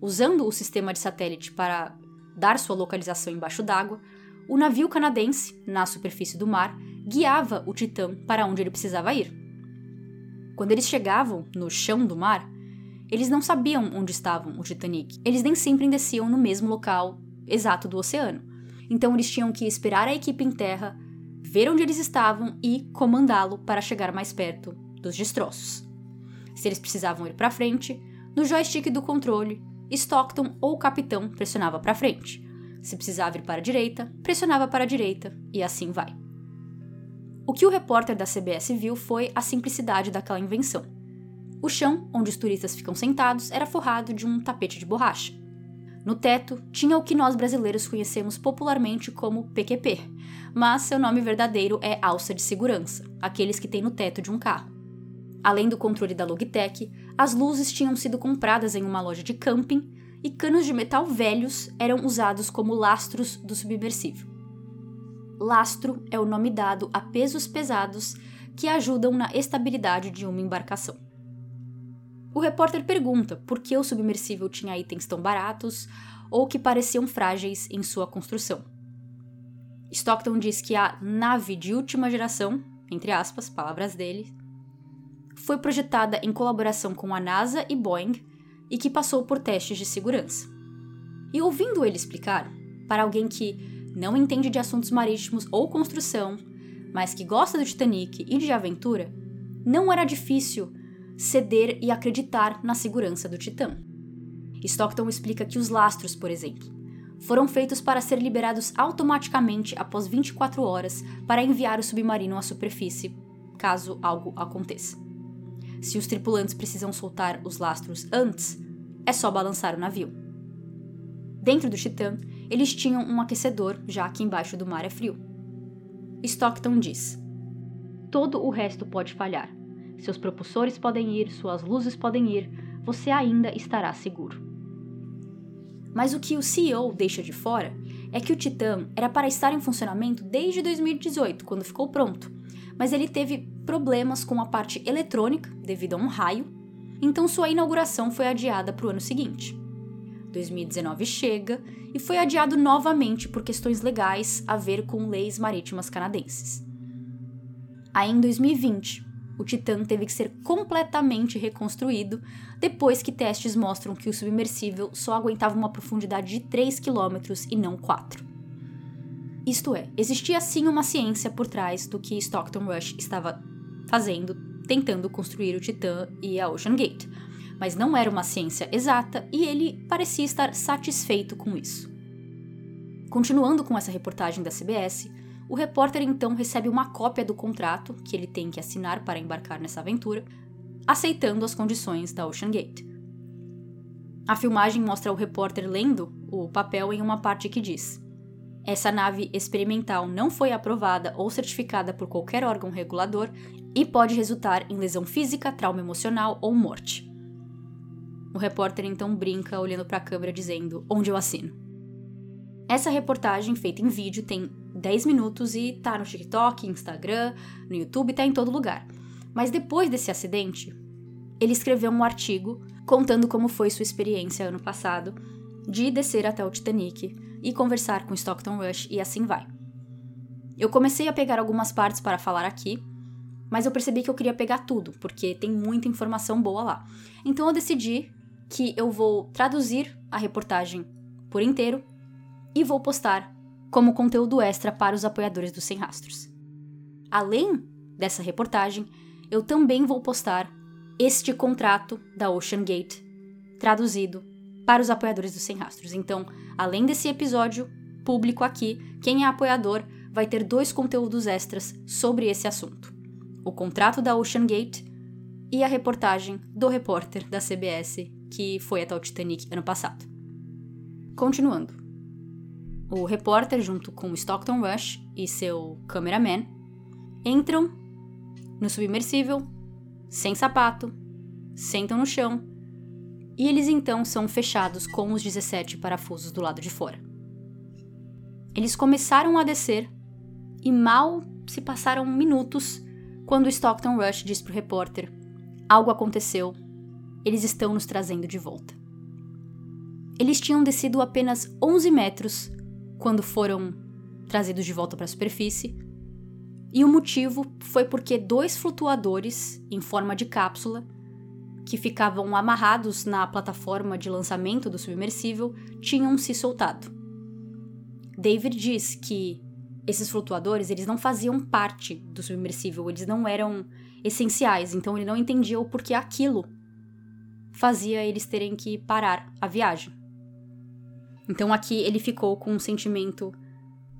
Usando o sistema de satélite para dar sua localização embaixo d'água, o navio canadense, na superfície do mar, guiava o Titã para onde ele precisava ir. Quando eles chegavam no chão do mar, eles não sabiam onde estavam o Titanic. Eles nem sempre desciam no mesmo local exato do oceano. Então eles tinham que esperar a equipe em terra, ver onde eles estavam e comandá-lo para chegar mais perto dos destroços. Se eles precisavam ir para frente, no joystick do controle, Stockton ou o capitão pressionava para frente. Se precisava ir para a direita, pressionava para a direita e assim vai. O que o repórter da CBS viu foi a simplicidade daquela invenção. O chão, onde os turistas ficam sentados, era forrado de um tapete de borracha. No teto tinha o que nós brasileiros conhecemos popularmente como PQP, mas seu nome verdadeiro é alça de segurança, aqueles que tem no teto de um carro. Além do controle da Logitech, as luzes tinham sido compradas em uma loja de camping e canos de metal velhos eram usados como lastros do submersível. Lastro é o nome dado a pesos pesados que ajudam na estabilidade de uma embarcação. O repórter pergunta por que o submersível tinha itens tão baratos ou que pareciam frágeis em sua construção. Stockton diz que a nave de última geração, entre aspas, palavras dele, foi projetada em colaboração com a NASA e Boeing e que passou por testes de segurança. E ouvindo ele explicar, para alguém que não entende de assuntos marítimos ou construção, mas que gosta do Titanic e de aventura, não era difícil ceder e acreditar na segurança do Titã. Stockton explica que os lastros, por exemplo, foram feitos para ser liberados automaticamente após 24 horas para enviar o submarino à superfície, caso algo aconteça. Se os tripulantes precisam soltar os lastros antes, é só balançar o navio. Dentro do Titã, eles tinham um aquecedor, já que embaixo do mar é frio. Stockton diz: Todo o resto pode falhar, seus propulsores podem ir, suas luzes podem ir, você ainda estará seguro. Mas o que o CEO deixa de fora é que o Titan era para estar em funcionamento desde 2018, quando ficou pronto, mas ele teve problemas com a parte eletrônica devido a um raio, então sua inauguração foi adiada para o ano seguinte. 2019 chega e foi adiado novamente por questões legais a ver com leis marítimas canadenses. Aí em 2020, o Titã teve que ser completamente reconstruído depois que testes mostram que o submersível só aguentava uma profundidade de 3 km e não 4. Isto é, existia sim uma ciência por trás do que Stockton Rush estava fazendo, tentando construir o Titã e a Ocean Gate, mas não era uma ciência exata e ele parecia estar satisfeito com isso. Continuando com essa reportagem da CBS, o repórter então recebe uma cópia do contrato que ele tem que assinar para embarcar nessa aventura, aceitando as condições da Ocean Gate. A filmagem mostra o repórter lendo o papel em uma parte que diz: Essa nave experimental não foi aprovada ou certificada por qualquer órgão regulador e pode resultar em lesão física, trauma emocional ou morte. O repórter então brinca olhando para a câmera dizendo: Onde eu assino? Essa reportagem, feita em vídeo, tem 10 minutos e tá no TikTok, Instagram, no YouTube, tá em todo lugar. Mas depois desse acidente, ele escreveu um artigo contando como foi sua experiência ano passado de descer até o Titanic e conversar com Stockton Rush e assim vai. Eu comecei a pegar algumas partes para falar aqui, mas eu percebi que eu queria pegar tudo, porque tem muita informação boa lá. Então eu decidi que eu vou traduzir a reportagem por inteiro e vou postar como conteúdo extra para os apoiadores dos Sem Rastros. Além dessa reportagem, eu também vou postar este contrato da Ocean Gate traduzido para os apoiadores dos Sem Rastros. Então, além desse episódio público aqui, quem é apoiador vai ter dois conteúdos extras sobre esse assunto: o contrato da Ocean Gate e a reportagem do repórter da CBS que foi até o Titanic ano passado. Continuando. O repórter, junto com Stockton Rush e seu cameraman, entram no submersível, sem sapato, sentam no chão e eles então são fechados com os 17 parafusos do lado de fora. Eles começaram a descer e mal se passaram minutos quando Stockton Rush diz para o repórter: Algo aconteceu, eles estão nos trazendo de volta. Eles tinham descido apenas 11 metros quando foram trazidos de volta para a superfície, e o motivo foi porque dois flutuadores em forma de cápsula que ficavam amarrados na plataforma de lançamento do submersível tinham se soltado. David diz que esses flutuadores eles não faziam parte do submersível, eles não eram essenciais, então ele não entendia o porquê aquilo fazia eles terem que parar a viagem. Então aqui ele ficou com um sentimento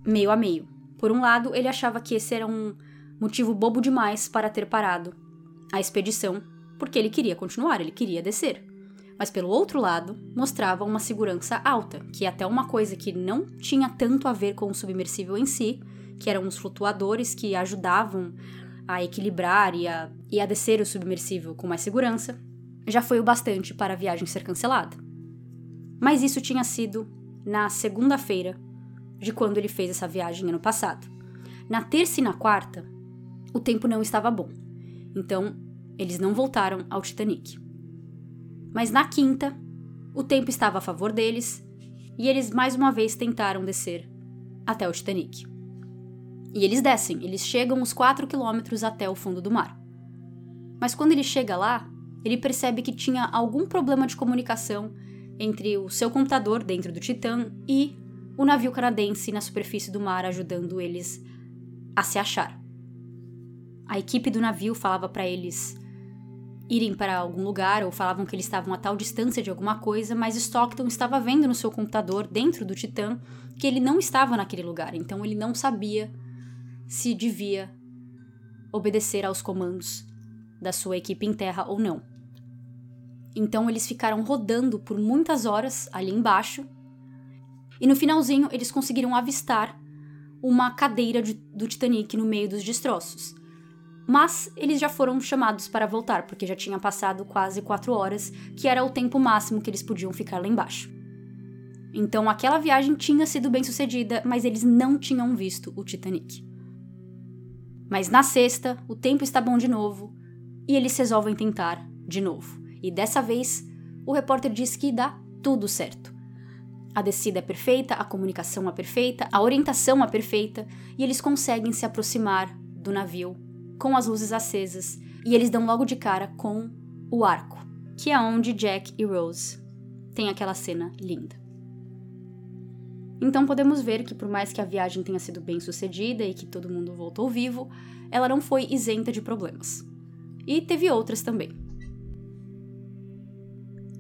meio a meio. Por um lado, ele achava que esse era um motivo bobo demais para ter parado a expedição porque ele queria continuar, ele queria descer. Mas pelo outro lado, mostrava uma segurança alta, que é até uma coisa que não tinha tanto a ver com o submersível em si, que eram os flutuadores que ajudavam a equilibrar e a, e a descer o submersível com mais segurança, já foi o bastante para a viagem ser cancelada. Mas isso tinha sido na segunda-feira de quando ele fez essa viagem ano passado. Na terça e na quarta, o tempo não estava bom. Então, eles não voltaram ao Titanic. Mas na quinta, o tempo estava a favor deles e eles mais uma vez tentaram descer até o Titanic. E eles descem, eles chegam uns 4 quilômetros até o fundo do mar. Mas quando ele chega lá, ele percebe que tinha algum problema de comunicação entre o seu computador dentro do Titã e o navio canadense na superfície do mar ajudando eles a se achar. A equipe do navio falava para eles irem para algum lugar ou falavam que eles estavam a tal distância de alguma coisa, mas Stockton estava vendo no seu computador, dentro do Titã, que ele não estava naquele lugar, então ele não sabia se devia obedecer aos comandos da sua equipe em terra ou não. Então eles ficaram rodando por muitas horas ali embaixo, e no finalzinho eles conseguiram avistar uma cadeira de, do Titanic no meio dos destroços. Mas eles já foram chamados para voltar, porque já tinha passado quase quatro horas, que era o tempo máximo que eles podiam ficar lá embaixo. Então aquela viagem tinha sido bem sucedida, mas eles não tinham visto o Titanic. Mas na sexta, o tempo está bom de novo e eles resolvem tentar de novo. E dessa vez, o repórter diz que dá tudo certo. A descida é perfeita, a comunicação é perfeita, a orientação é perfeita e eles conseguem se aproximar do navio com as luzes acesas, e eles dão logo de cara com o arco, que é onde Jack e Rose têm aquela cena linda. Então podemos ver que, por mais que a viagem tenha sido bem sucedida e que todo mundo voltou vivo, ela não foi isenta de problemas. E teve outras também.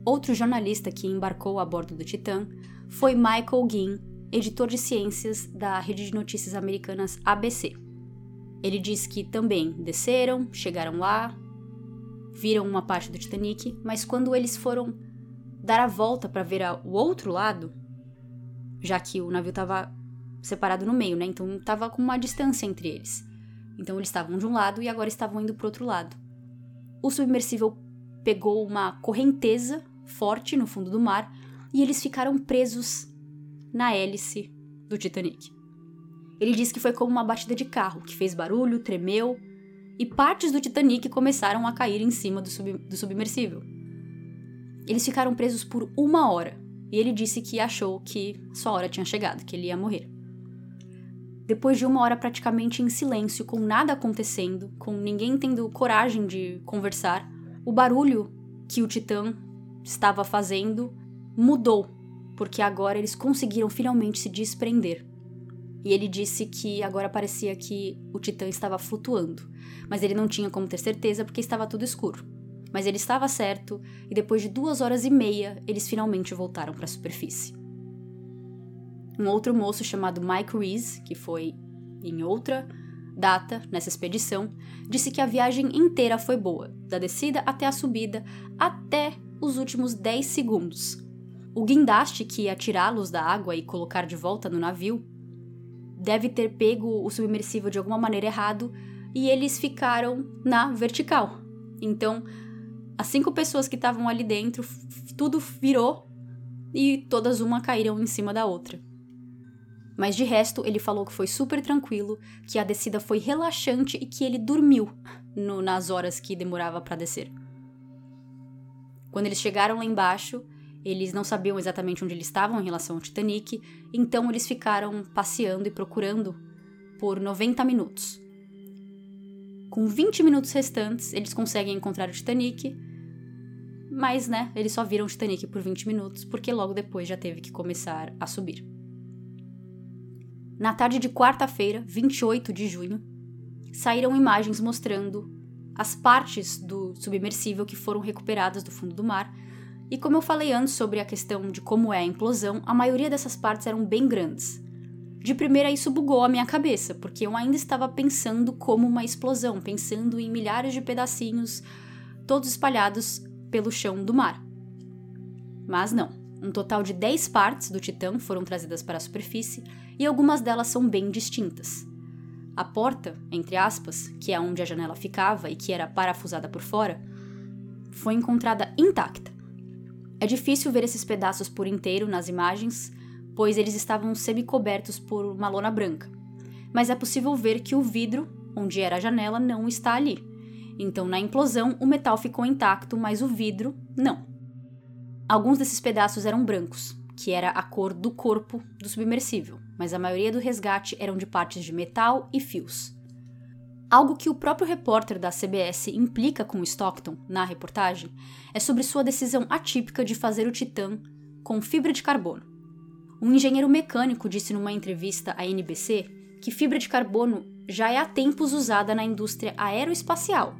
Outro jornalista que embarcou a bordo do Titã foi Michael Ginn, editor de ciências da rede de notícias americanas ABC. Ele diz que também desceram, chegaram lá, viram uma parte do Titanic, mas quando eles foram dar a volta para ver o outro lado, já que o navio estava separado no meio, né? Então estava com uma distância entre eles. Então eles estavam de um lado e agora estavam indo para outro lado. O submersível pegou uma correnteza forte no fundo do mar e eles ficaram presos na hélice do Titanic. Ele disse que foi como uma batida de carro, que fez barulho, tremeu, e partes do Titanic começaram a cair em cima do, sub do submersível. Eles ficaram presos por uma hora, e ele disse que achou que sua hora tinha chegado, que ele ia morrer. Depois de uma hora praticamente em silêncio, com nada acontecendo, com ninguém tendo coragem de conversar, o barulho que o Titã estava fazendo mudou, porque agora eles conseguiram finalmente se desprender. E ele disse que agora parecia que o Titã estava flutuando, mas ele não tinha como ter certeza porque estava tudo escuro. Mas ele estava certo, e depois de duas horas e meia, eles finalmente voltaram para a superfície. Um outro moço chamado Mike Reese, que foi em outra data nessa expedição, disse que a viagem inteira foi boa, da descida até a subida, até os últimos 10 segundos. O guindaste que ia tirá-los da água e colocar de volta no navio deve ter pego o submersível de alguma maneira errado e eles ficaram na vertical. Então, as cinco pessoas que estavam ali dentro, tudo virou e todas uma caíram em cima da outra. Mas de resto, ele falou que foi super tranquilo, que a descida foi relaxante e que ele dormiu no, nas horas que demorava para descer. Quando eles chegaram lá embaixo, eles não sabiam exatamente onde eles estavam em relação ao Titanic, então eles ficaram passeando e procurando por 90 minutos. Com 20 minutos restantes, eles conseguem encontrar o Titanic, mas, né, eles só viram o Titanic por 20 minutos, porque logo depois já teve que começar a subir. Na tarde de quarta-feira, 28 de junho, saíram imagens mostrando as partes do submersível que foram recuperadas do fundo do mar e como eu falei antes sobre a questão de como é a implosão, a maioria dessas partes eram bem grandes. De primeira, isso bugou a minha cabeça, porque eu ainda estava pensando como uma explosão, pensando em milhares de pedacinhos, todos espalhados pelo chão do mar. Mas não. Um total de 10 partes do Titã foram trazidas para a superfície e algumas delas são bem distintas. A porta, entre aspas, que é onde a janela ficava e que era parafusada por fora, foi encontrada intacta. É difícil ver esses pedaços por inteiro nas imagens, pois eles estavam semi-cobertos por uma lona branca. Mas é possível ver que o vidro, onde era a janela, não está ali. Então, na implosão, o metal ficou intacto, mas o vidro não. Alguns desses pedaços eram brancos, que era a cor do corpo do submersível, mas a maioria do resgate eram de partes de metal e fios. Algo que o próprio repórter da CBS implica com Stockton na reportagem é sobre sua decisão atípica de fazer o Titã com fibra de carbono. Um engenheiro mecânico disse numa entrevista à NBC que fibra de carbono já é há tempos usada na indústria aeroespacial,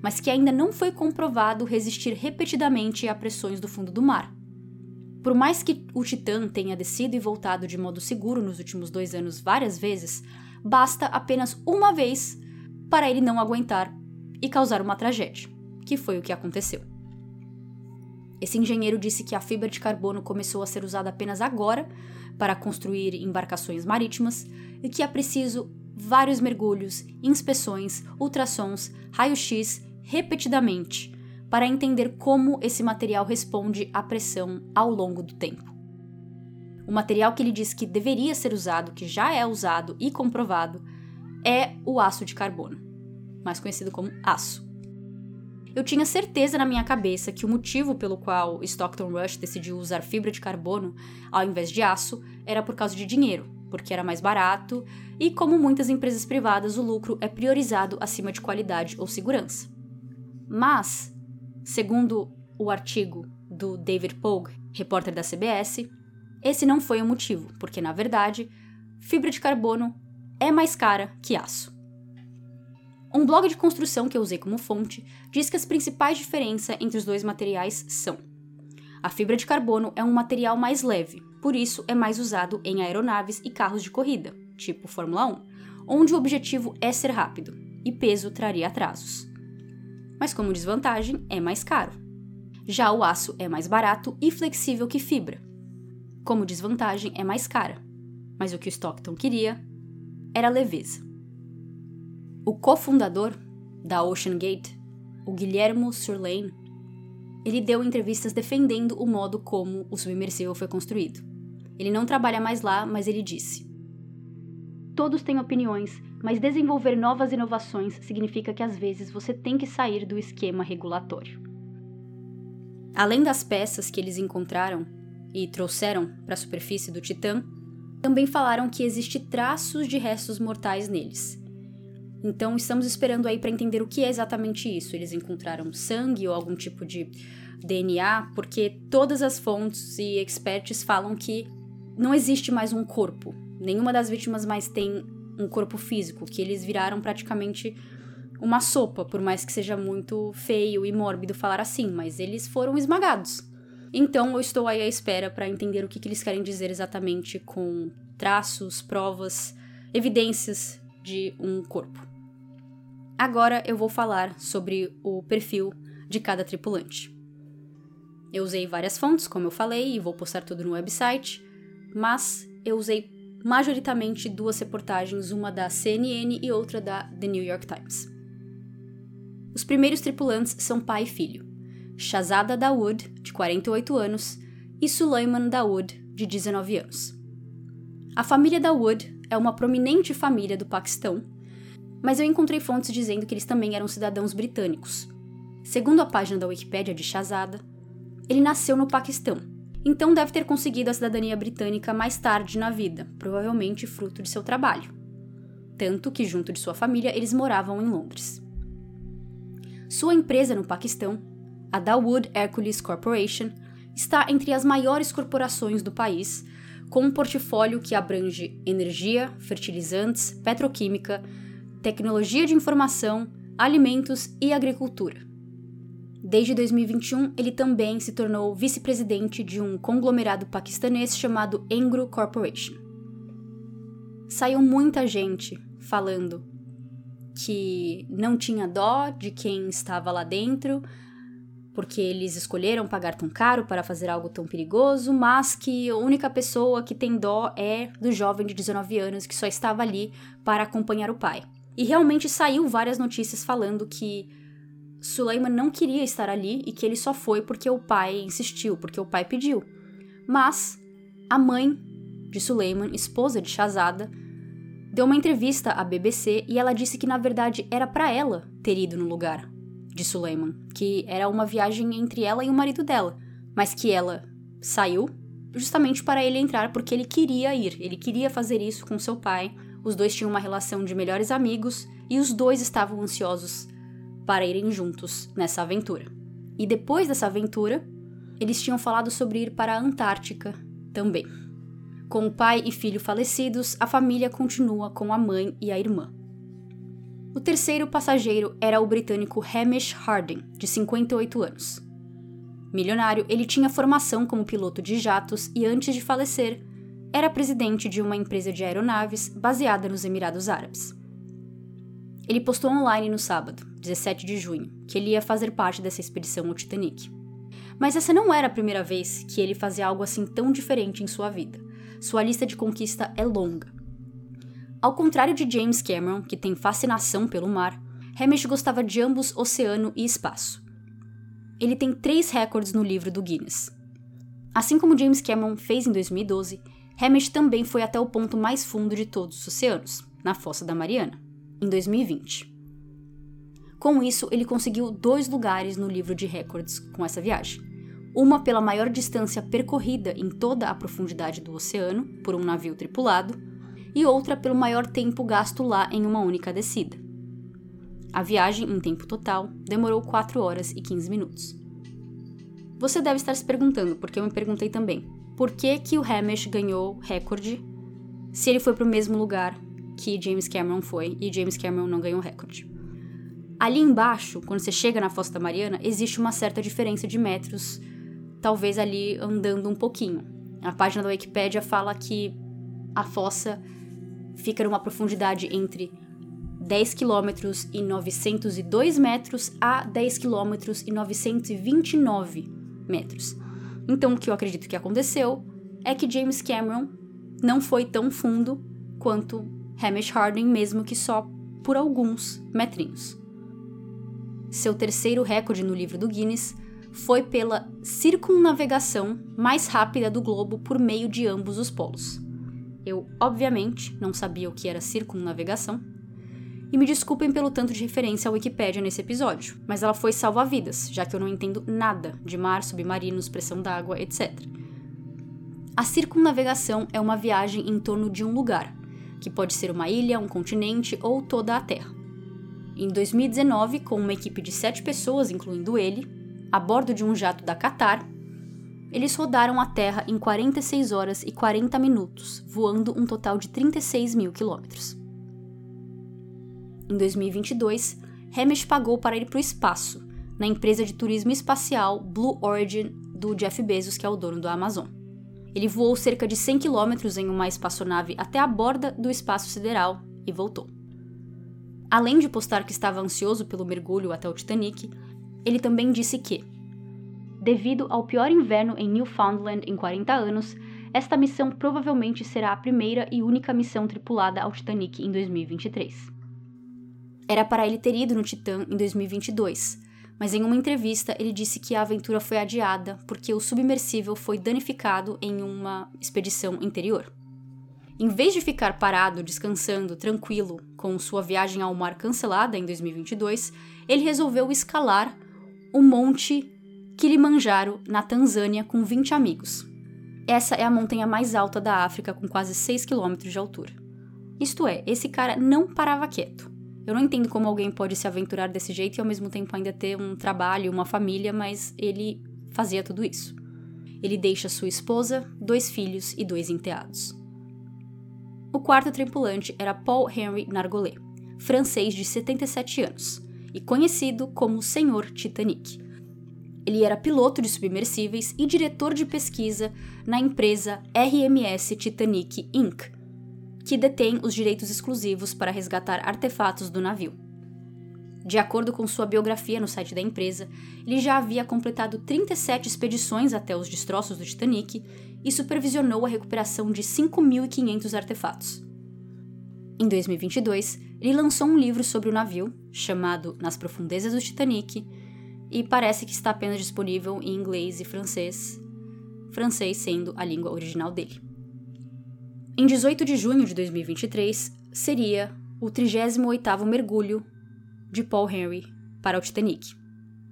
mas que ainda não foi comprovado resistir repetidamente a pressões do fundo do mar. Por mais que o Titã tenha descido e voltado de modo seguro nos últimos dois anos várias vezes, basta apenas uma vez para ele não aguentar e causar uma tragédia, que foi o que aconteceu. Esse engenheiro disse que a fibra de carbono começou a ser usada apenas agora para construir embarcações marítimas e que é preciso vários mergulhos, inspeções, ultrassons, raio-x repetidamente para entender como esse material responde à pressão ao longo do tempo. O material que ele diz que deveria ser usado, que já é usado e comprovado, é o aço de carbono, mais conhecido como aço. Eu tinha certeza na minha cabeça que o motivo pelo qual Stockton Rush decidiu usar fibra de carbono ao invés de aço era por causa de dinheiro, porque era mais barato e, como muitas empresas privadas, o lucro é priorizado acima de qualidade ou segurança. Mas, segundo o artigo do David Pogue, repórter da CBS, esse não foi o motivo, porque na verdade, fibra de carbono é mais cara que aço. Um blog de construção que eu usei como fonte diz que as principais diferenças entre os dois materiais são: a fibra de carbono é um material mais leve, por isso é mais usado em aeronaves e carros de corrida, tipo Fórmula 1, onde o objetivo é ser rápido e peso traria atrasos. Mas como desvantagem, é mais caro. Já o aço é mais barato e flexível que fibra. Como desvantagem, é mais cara. Mas o que Stockton queria era leveza. O cofundador da Ocean Gate, o Guilhermo Surlane, ele deu entrevistas defendendo o modo como o submersível foi construído. Ele não trabalha mais lá, mas ele disse: Todos têm opiniões, mas desenvolver novas inovações significa que às vezes você tem que sair do esquema regulatório. Além das peças que eles encontraram e trouxeram para a superfície do Titã, também falaram que existe traços de restos mortais neles. Então estamos esperando aí para entender o que é exatamente isso. Eles encontraram sangue ou algum tipo de DNA, porque todas as fontes e experts falam que não existe mais um corpo. Nenhuma das vítimas mais tem um corpo físico, que eles viraram praticamente uma sopa, por mais que seja muito feio e mórbido falar assim, mas eles foram esmagados. Então eu estou aí à espera para entender o que, que eles querem dizer exatamente com traços, provas, evidências de um corpo. Agora eu vou falar sobre o perfil de cada tripulante. Eu usei várias fontes, como eu falei, e vou postar tudo no website, mas eu usei majoritariamente duas reportagens, uma da CNN e outra da The New York Times. Os primeiros tripulantes são pai e filho, Shazada Dawood, de 48 anos, e Sulaiman Dawood, de 19 anos. A família Dawood é uma prominente família do Paquistão, mas eu encontrei fontes dizendo que eles também eram cidadãos britânicos. Segundo a página da Wikipédia de Shazada, ele nasceu no Paquistão então deve ter conseguido a cidadania britânica mais tarde na vida, provavelmente fruto de seu trabalho. Tanto que, junto de sua família, eles moravam em Londres. Sua empresa no Paquistão, a Dawood Hercules Corporation, está entre as maiores corporações do país, com um portfólio que abrange energia, fertilizantes, petroquímica, tecnologia de informação, alimentos e agricultura. Desde 2021, ele também se tornou vice-presidente de um conglomerado paquistanês chamado Engro Corporation. Saiu muita gente falando que não tinha dó de quem estava lá dentro, porque eles escolheram pagar tão caro para fazer algo tão perigoso, mas que a única pessoa que tem dó é do jovem de 19 anos que só estava ali para acompanhar o pai. E realmente saiu várias notícias falando que Suleiman não queria estar ali e que ele só foi porque o pai insistiu, porque o pai pediu. Mas a mãe de Suleiman, esposa de Shazada, deu uma entrevista à BBC e ela disse que na verdade era para ela ter ido no lugar de Suleiman, que era uma viagem entre ela e o marido dela, mas que ela saiu justamente para ele entrar porque ele queria ir, ele queria fazer isso com seu pai. Os dois tinham uma relação de melhores amigos e os dois estavam ansiosos para irem juntos nessa aventura. E depois dessa aventura, eles tinham falado sobre ir para a Antártica também. Com o pai e filho falecidos, a família continua com a mãe e a irmã. O terceiro passageiro era o britânico Hamish Harding, de 58 anos. Milionário, ele tinha formação como piloto de jatos e, antes de falecer, era presidente de uma empresa de aeronaves baseada nos Emirados Árabes. Ele postou online no sábado, 17 de junho, que ele ia fazer parte dessa expedição ao Titanic. Mas essa não era a primeira vez que ele fazia algo assim tão diferente em sua vida. Sua lista de conquista é longa. Ao contrário de James Cameron, que tem fascinação pelo mar, Hamish gostava de ambos oceano e espaço. Ele tem três recordes no livro do Guinness. Assim como James Cameron fez em 2012, Hamish também foi até o ponto mais fundo de todos os oceanos, na Fossa da Mariana em 2020. Com isso, ele conseguiu dois lugares no livro de recordes com essa viagem. Uma pela maior distância percorrida em toda a profundidade do oceano por um navio tripulado, e outra pelo maior tempo gasto lá em uma única descida. A viagem, em tempo total, demorou 4 horas e 15 minutos. Você deve estar se perguntando, porque eu me perguntei também, por que, que o Hamish ganhou recorde se ele foi para o mesmo lugar que James Cameron foi e James Cameron não ganhou recorde. Ali embaixo, quando você chega na Fossa da Mariana, existe uma certa diferença de metros, talvez ali andando um pouquinho. A página da Wikipedia fala que a fossa fica numa profundidade entre 10 km e 902 metros a 10 km e 929 metros. Então, o que eu acredito que aconteceu é que James Cameron não foi tão fundo quanto Hamish Harding, mesmo que só por alguns metrinhos. Seu terceiro recorde no livro do Guinness foi pela circunnavegação mais rápida do globo por meio de ambos os polos. Eu, obviamente, não sabia o que era circunnavegação. E me desculpem pelo tanto de referência à Wikipédia nesse episódio, mas ela foi salva-vidas, já que eu não entendo nada de mar, submarinos, pressão d'água, etc. A circunnavegação é uma viagem em torno de um lugar, que pode ser uma ilha, um continente ou toda a Terra. Em 2019, com uma equipe de sete pessoas, incluindo ele, a bordo de um jato da Qatar, eles rodaram a Terra em 46 horas e 40 minutos, voando um total de 36 mil quilômetros. Em 2022, Hamish pagou para ir para o espaço, na empresa de turismo espacial Blue Origin do Jeff Bezos, que é o dono do Amazon. Ele voou cerca de 100 quilômetros em uma espaçonave até a borda do espaço sideral e voltou. Além de postar que estava ansioso pelo mergulho até o Titanic, ele também disse que, devido ao pior inverno em Newfoundland em 40 anos, esta missão provavelmente será a primeira e única missão tripulada ao Titanic em 2023. Era para ele ter ido no Titã em 2022, mas em uma entrevista ele disse que a aventura foi adiada porque o submersível foi danificado em uma expedição interior. Em vez de ficar parado, descansando, tranquilo, com sua viagem ao mar cancelada em 2022, ele resolveu escalar o Monte Kilimanjaro, na Tanzânia, com 20 amigos. Essa é a montanha mais alta da África, com quase 6 km de altura. Isto é, esse cara não parava quieto. Eu não entendo como alguém pode se aventurar desse jeito e ao mesmo tempo ainda ter um trabalho, uma família, mas ele fazia tudo isso. Ele deixa sua esposa, dois filhos e dois enteados. O quarto tripulante era Paul Henry Nargolet, francês de 77 anos e conhecido como Senhor Titanic. Ele era piloto de submersíveis e diretor de pesquisa na empresa RMS Titanic Inc., que detém os direitos exclusivos para resgatar artefatos do navio. De acordo com sua biografia no site da empresa, ele já havia completado 37 expedições até os destroços do Titanic e supervisionou a recuperação de 5.500 artefatos. Em 2022, ele lançou um livro sobre o navio, chamado Nas Profundezas do Titanic, e parece que está apenas disponível em inglês e francês, francês sendo a língua original dele. Em 18 de junho de 2023, seria o 38º mergulho de Paul Henry para o Titanic.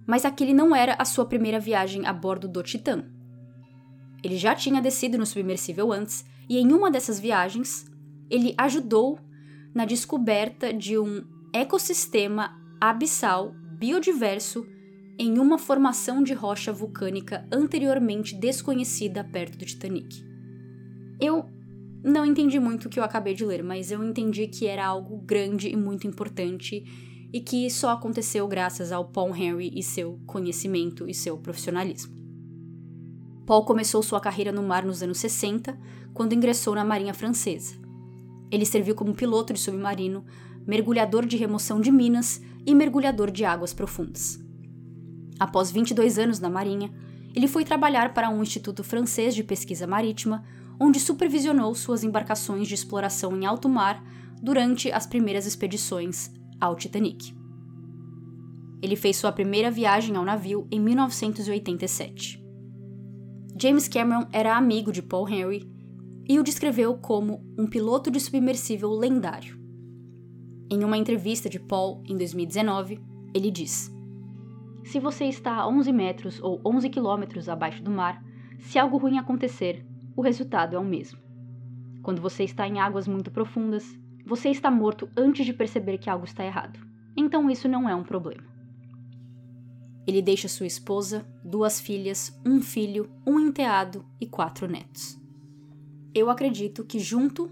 Mas aquele não era a sua primeira viagem a bordo do Titã. Ele já tinha descido no submersível antes, e em uma dessas viagens, ele ajudou na descoberta de um ecossistema abissal biodiverso em uma formação de rocha vulcânica anteriormente desconhecida perto do Titanic. Eu não entendi muito o que eu acabei de ler, mas eu entendi que era algo grande e muito importante e que só aconteceu graças ao Paul Henry e seu conhecimento e seu profissionalismo. Paul começou sua carreira no mar nos anos 60, quando ingressou na Marinha Francesa. Ele serviu como piloto de submarino, mergulhador de remoção de minas e mergulhador de águas profundas. Após 22 anos na Marinha, ele foi trabalhar para um instituto francês de pesquisa marítima, onde supervisionou suas embarcações de exploração em alto mar durante as primeiras expedições ao Titanic. Ele fez sua primeira viagem ao navio em 1987. James Cameron era amigo de Paul Henry e o descreveu como um piloto de submersível lendário. Em uma entrevista de Paul em 2019, ele diz: Se você está a 11 metros ou 11 quilômetros abaixo do mar, se algo ruim acontecer, o resultado é o mesmo. Quando você está em águas muito profundas, você está morto antes de perceber que algo está errado. Então isso não é um problema. Ele deixa sua esposa, duas filhas, um filho, um enteado e quatro netos. Eu acredito que, junto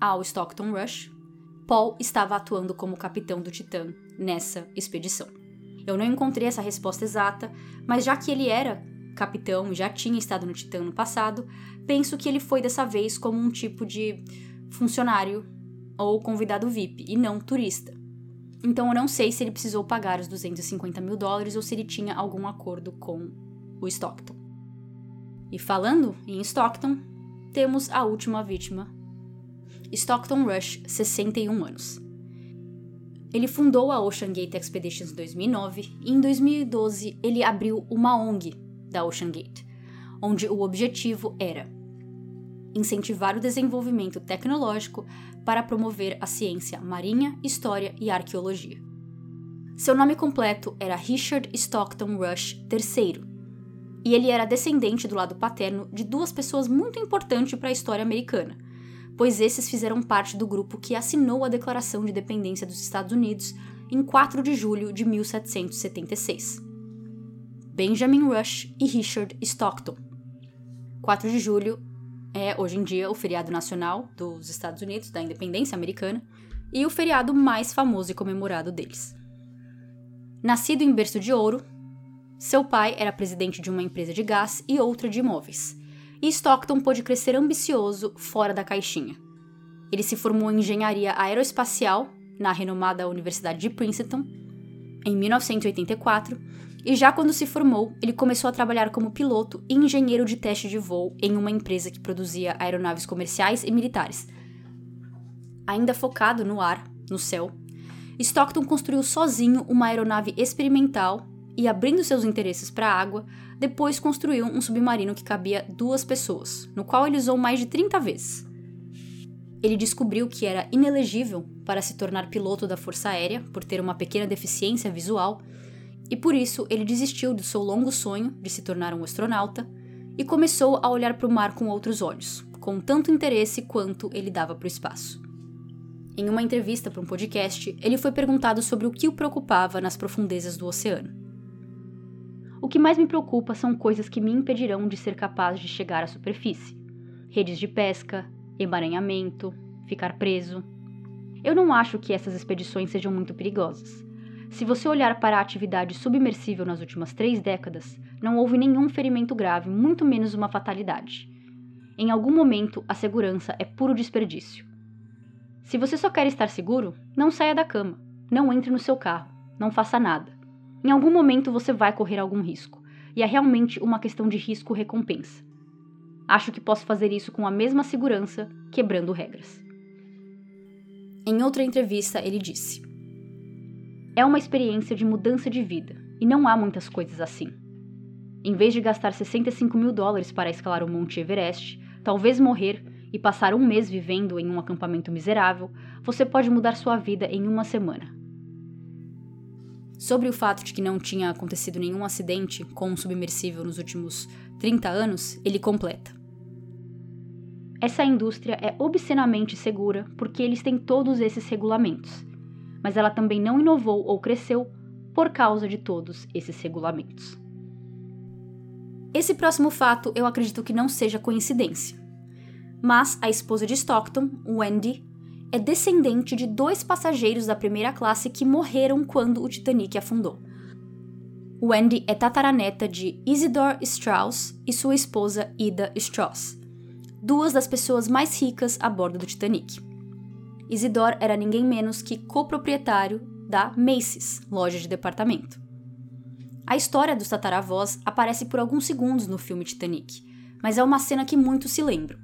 ao Stockton Rush, Paul estava atuando como capitão do Titã nessa expedição. Eu não encontrei essa resposta exata, mas já que ele era capitão já tinha estado no Titã no passado, penso que ele foi dessa vez como um tipo de funcionário ou convidado VIP e não turista. Então eu não sei se ele precisou pagar os 250 mil dólares ou se ele tinha algum acordo com o Stockton. E falando em Stockton, temos a última vítima. Stockton Rush, 61 anos. Ele fundou a Ocean Gate Expeditions em 2009 e em 2012 ele abriu uma ONG da Ocean Gate, onde o objetivo era incentivar o desenvolvimento tecnológico para promover a ciência marinha, história e arqueologia. Seu nome completo era Richard Stockton Rush III, e ele era descendente do lado paterno de duas pessoas muito importantes para a história americana, pois esses fizeram parte do grupo que assinou a Declaração de Independência dos Estados Unidos em 4 de julho de 1776. Benjamin Rush e Richard Stockton. 4 de julho é hoje em dia o feriado nacional dos Estados Unidos, da independência americana, e o feriado mais famoso e comemorado deles. Nascido em berço de ouro, seu pai era presidente de uma empresa de gás e outra de imóveis, e Stockton pôde crescer ambicioso fora da caixinha. Ele se formou em engenharia aeroespacial na renomada Universidade de Princeton em 1984 e já quando se formou, ele começou a trabalhar como piloto e engenheiro de teste de voo em uma empresa que produzia aeronaves comerciais e militares. Ainda focado no ar, no céu, Stockton construiu sozinho uma aeronave experimental e, abrindo seus interesses para a água, depois construiu um submarino que cabia duas pessoas, no qual ele usou mais de 30 vezes. Ele descobriu que era inelegível para se tornar piloto da Força Aérea por ter uma pequena deficiência visual e por isso ele desistiu do seu longo sonho de se tornar um astronauta e começou a olhar para o mar com outros olhos, com tanto interesse quanto ele dava para o espaço. Em uma entrevista para um podcast, ele foi perguntado sobre o que o preocupava nas profundezas do oceano. O que mais me preocupa são coisas que me impedirão de ser capaz de chegar à superfície: redes de pesca, emaranhamento, ficar preso. Eu não acho que essas expedições sejam muito perigosas. Se você olhar para a atividade submersível nas últimas três décadas, não houve nenhum ferimento grave, muito menos uma fatalidade. Em algum momento, a segurança é puro desperdício. Se você só quer estar seguro, não saia da cama, não entre no seu carro, não faça nada. Em algum momento você vai correr algum risco, e é realmente uma questão de risco-recompensa. Acho que posso fazer isso com a mesma segurança, quebrando regras. Em outra entrevista, ele disse: é uma experiência de mudança de vida, e não há muitas coisas assim. Em vez de gastar 65 mil dólares para escalar o Monte Everest, talvez morrer e passar um mês vivendo em um acampamento miserável, você pode mudar sua vida em uma semana. Sobre o fato de que não tinha acontecido nenhum acidente com um submersível nos últimos 30 anos, ele completa. Essa indústria é obscenamente segura porque eles têm todos esses regulamentos mas ela também não inovou ou cresceu por causa de todos esses regulamentos. Esse próximo fato eu acredito que não seja coincidência. Mas a esposa de Stockton, Wendy, é descendente de dois passageiros da primeira classe que morreram quando o Titanic afundou. Wendy é tataraneta de Isidore Strauss e sua esposa Ida Strauss, duas das pessoas mais ricas a bordo do Titanic. Isidore era ninguém menos que coproprietário da Macy's, loja de departamento. A história dos tataravós aparece por alguns segundos no filme Titanic, mas é uma cena que muitos se lembram.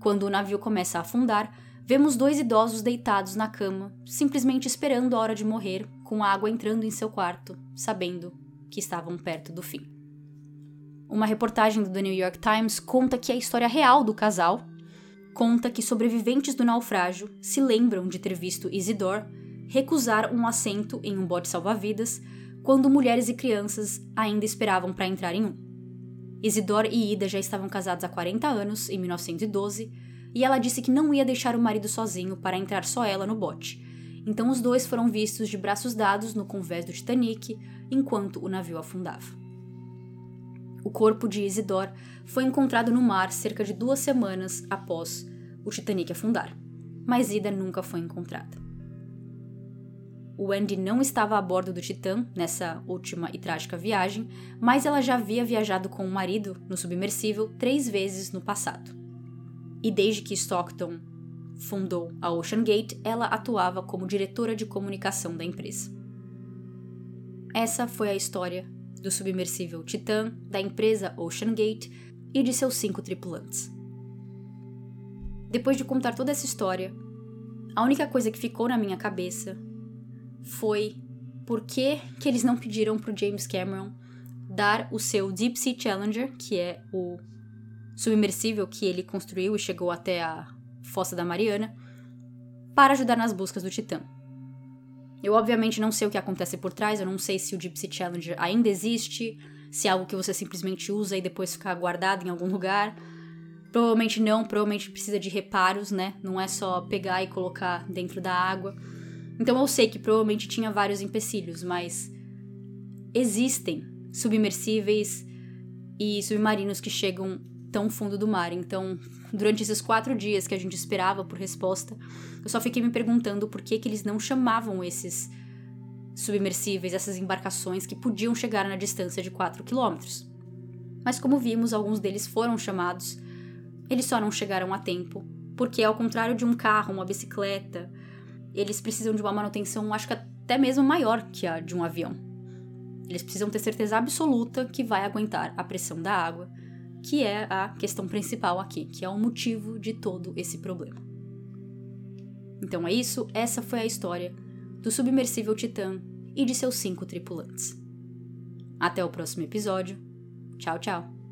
Quando o navio começa a afundar, vemos dois idosos deitados na cama, simplesmente esperando a hora de morrer, com a água entrando em seu quarto, sabendo que estavam perto do fim. Uma reportagem do The New York Times conta que a história real do casal conta que sobreviventes do naufrágio se lembram de ter visto Isidore recusar um assento em um bote salva-vidas quando mulheres e crianças ainda esperavam para entrar em um. Isidore e Ida já estavam casados há 40 anos, em 1912, e ela disse que não ia deixar o marido sozinho para entrar só ela no bote. Então os dois foram vistos de braços dados no convés do Titanic enquanto o navio afundava. O corpo de Isidore foi encontrado no mar cerca de duas semanas após o Titanic afundar, mas Ida nunca foi encontrada. O Wendy não estava a bordo do Titã nessa última e trágica viagem, mas ela já havia viajado com o marido no submersível três vezes no passado. E desde que Stockton fundou a Ocean Gate, ela atuava como diretora de comunicação da empresa. Essa foi a história do submersível Titan, da empresa Ocean Gate e de seus cinco tripulantes. Depois de contar toda essa história, a única coisa que ficou na minha cabeça foi por que, que eles não pediram para o James Cameron dar o seu Deep Sea Challenger, que é o submersível que ele construiu e chegou até a Fossa da Mariana, para ajudar nas buscas do Titã. Eu obviamente não sei o que acontece por trás, eu não sei se o Deep Sea Challenger ainda existe, se é algo que você simplesmente usa e depois fica guardado em algum lugar. Provavelmente não, provavelmente precisa de reparos, né? Não é só pegar e colocar dentro da água. Então eu sei que provavelmente tinha vários empecilhos, mas existem submersíveis e submarinos que chegam tão fundo do mar. Então, durante esses quatro dias que a gente esperava por resposta, eu só fiquei me perguntando por que, que eles não chamavam esses submersíveis, essas embarcações que podiam chegar na distância de 4 quilômetros. Mas como vimos, alguns deles foram chamados, eles só não chegaram a tempo, porque ao contrário de um carro, uma bicicleta, eles precisam de uma manutenção, acho que até mesmo maior que a de um avião. Eles precisam ter certeza absoluta que vai aguentar a pressão da água, que é a questão principal aqui, que é o motivo de todo esse problema. Então é isso, essa foi a história do submersível Titã e de seus cinco tripulantes. Até o próximo episódio. Tchau, tchau.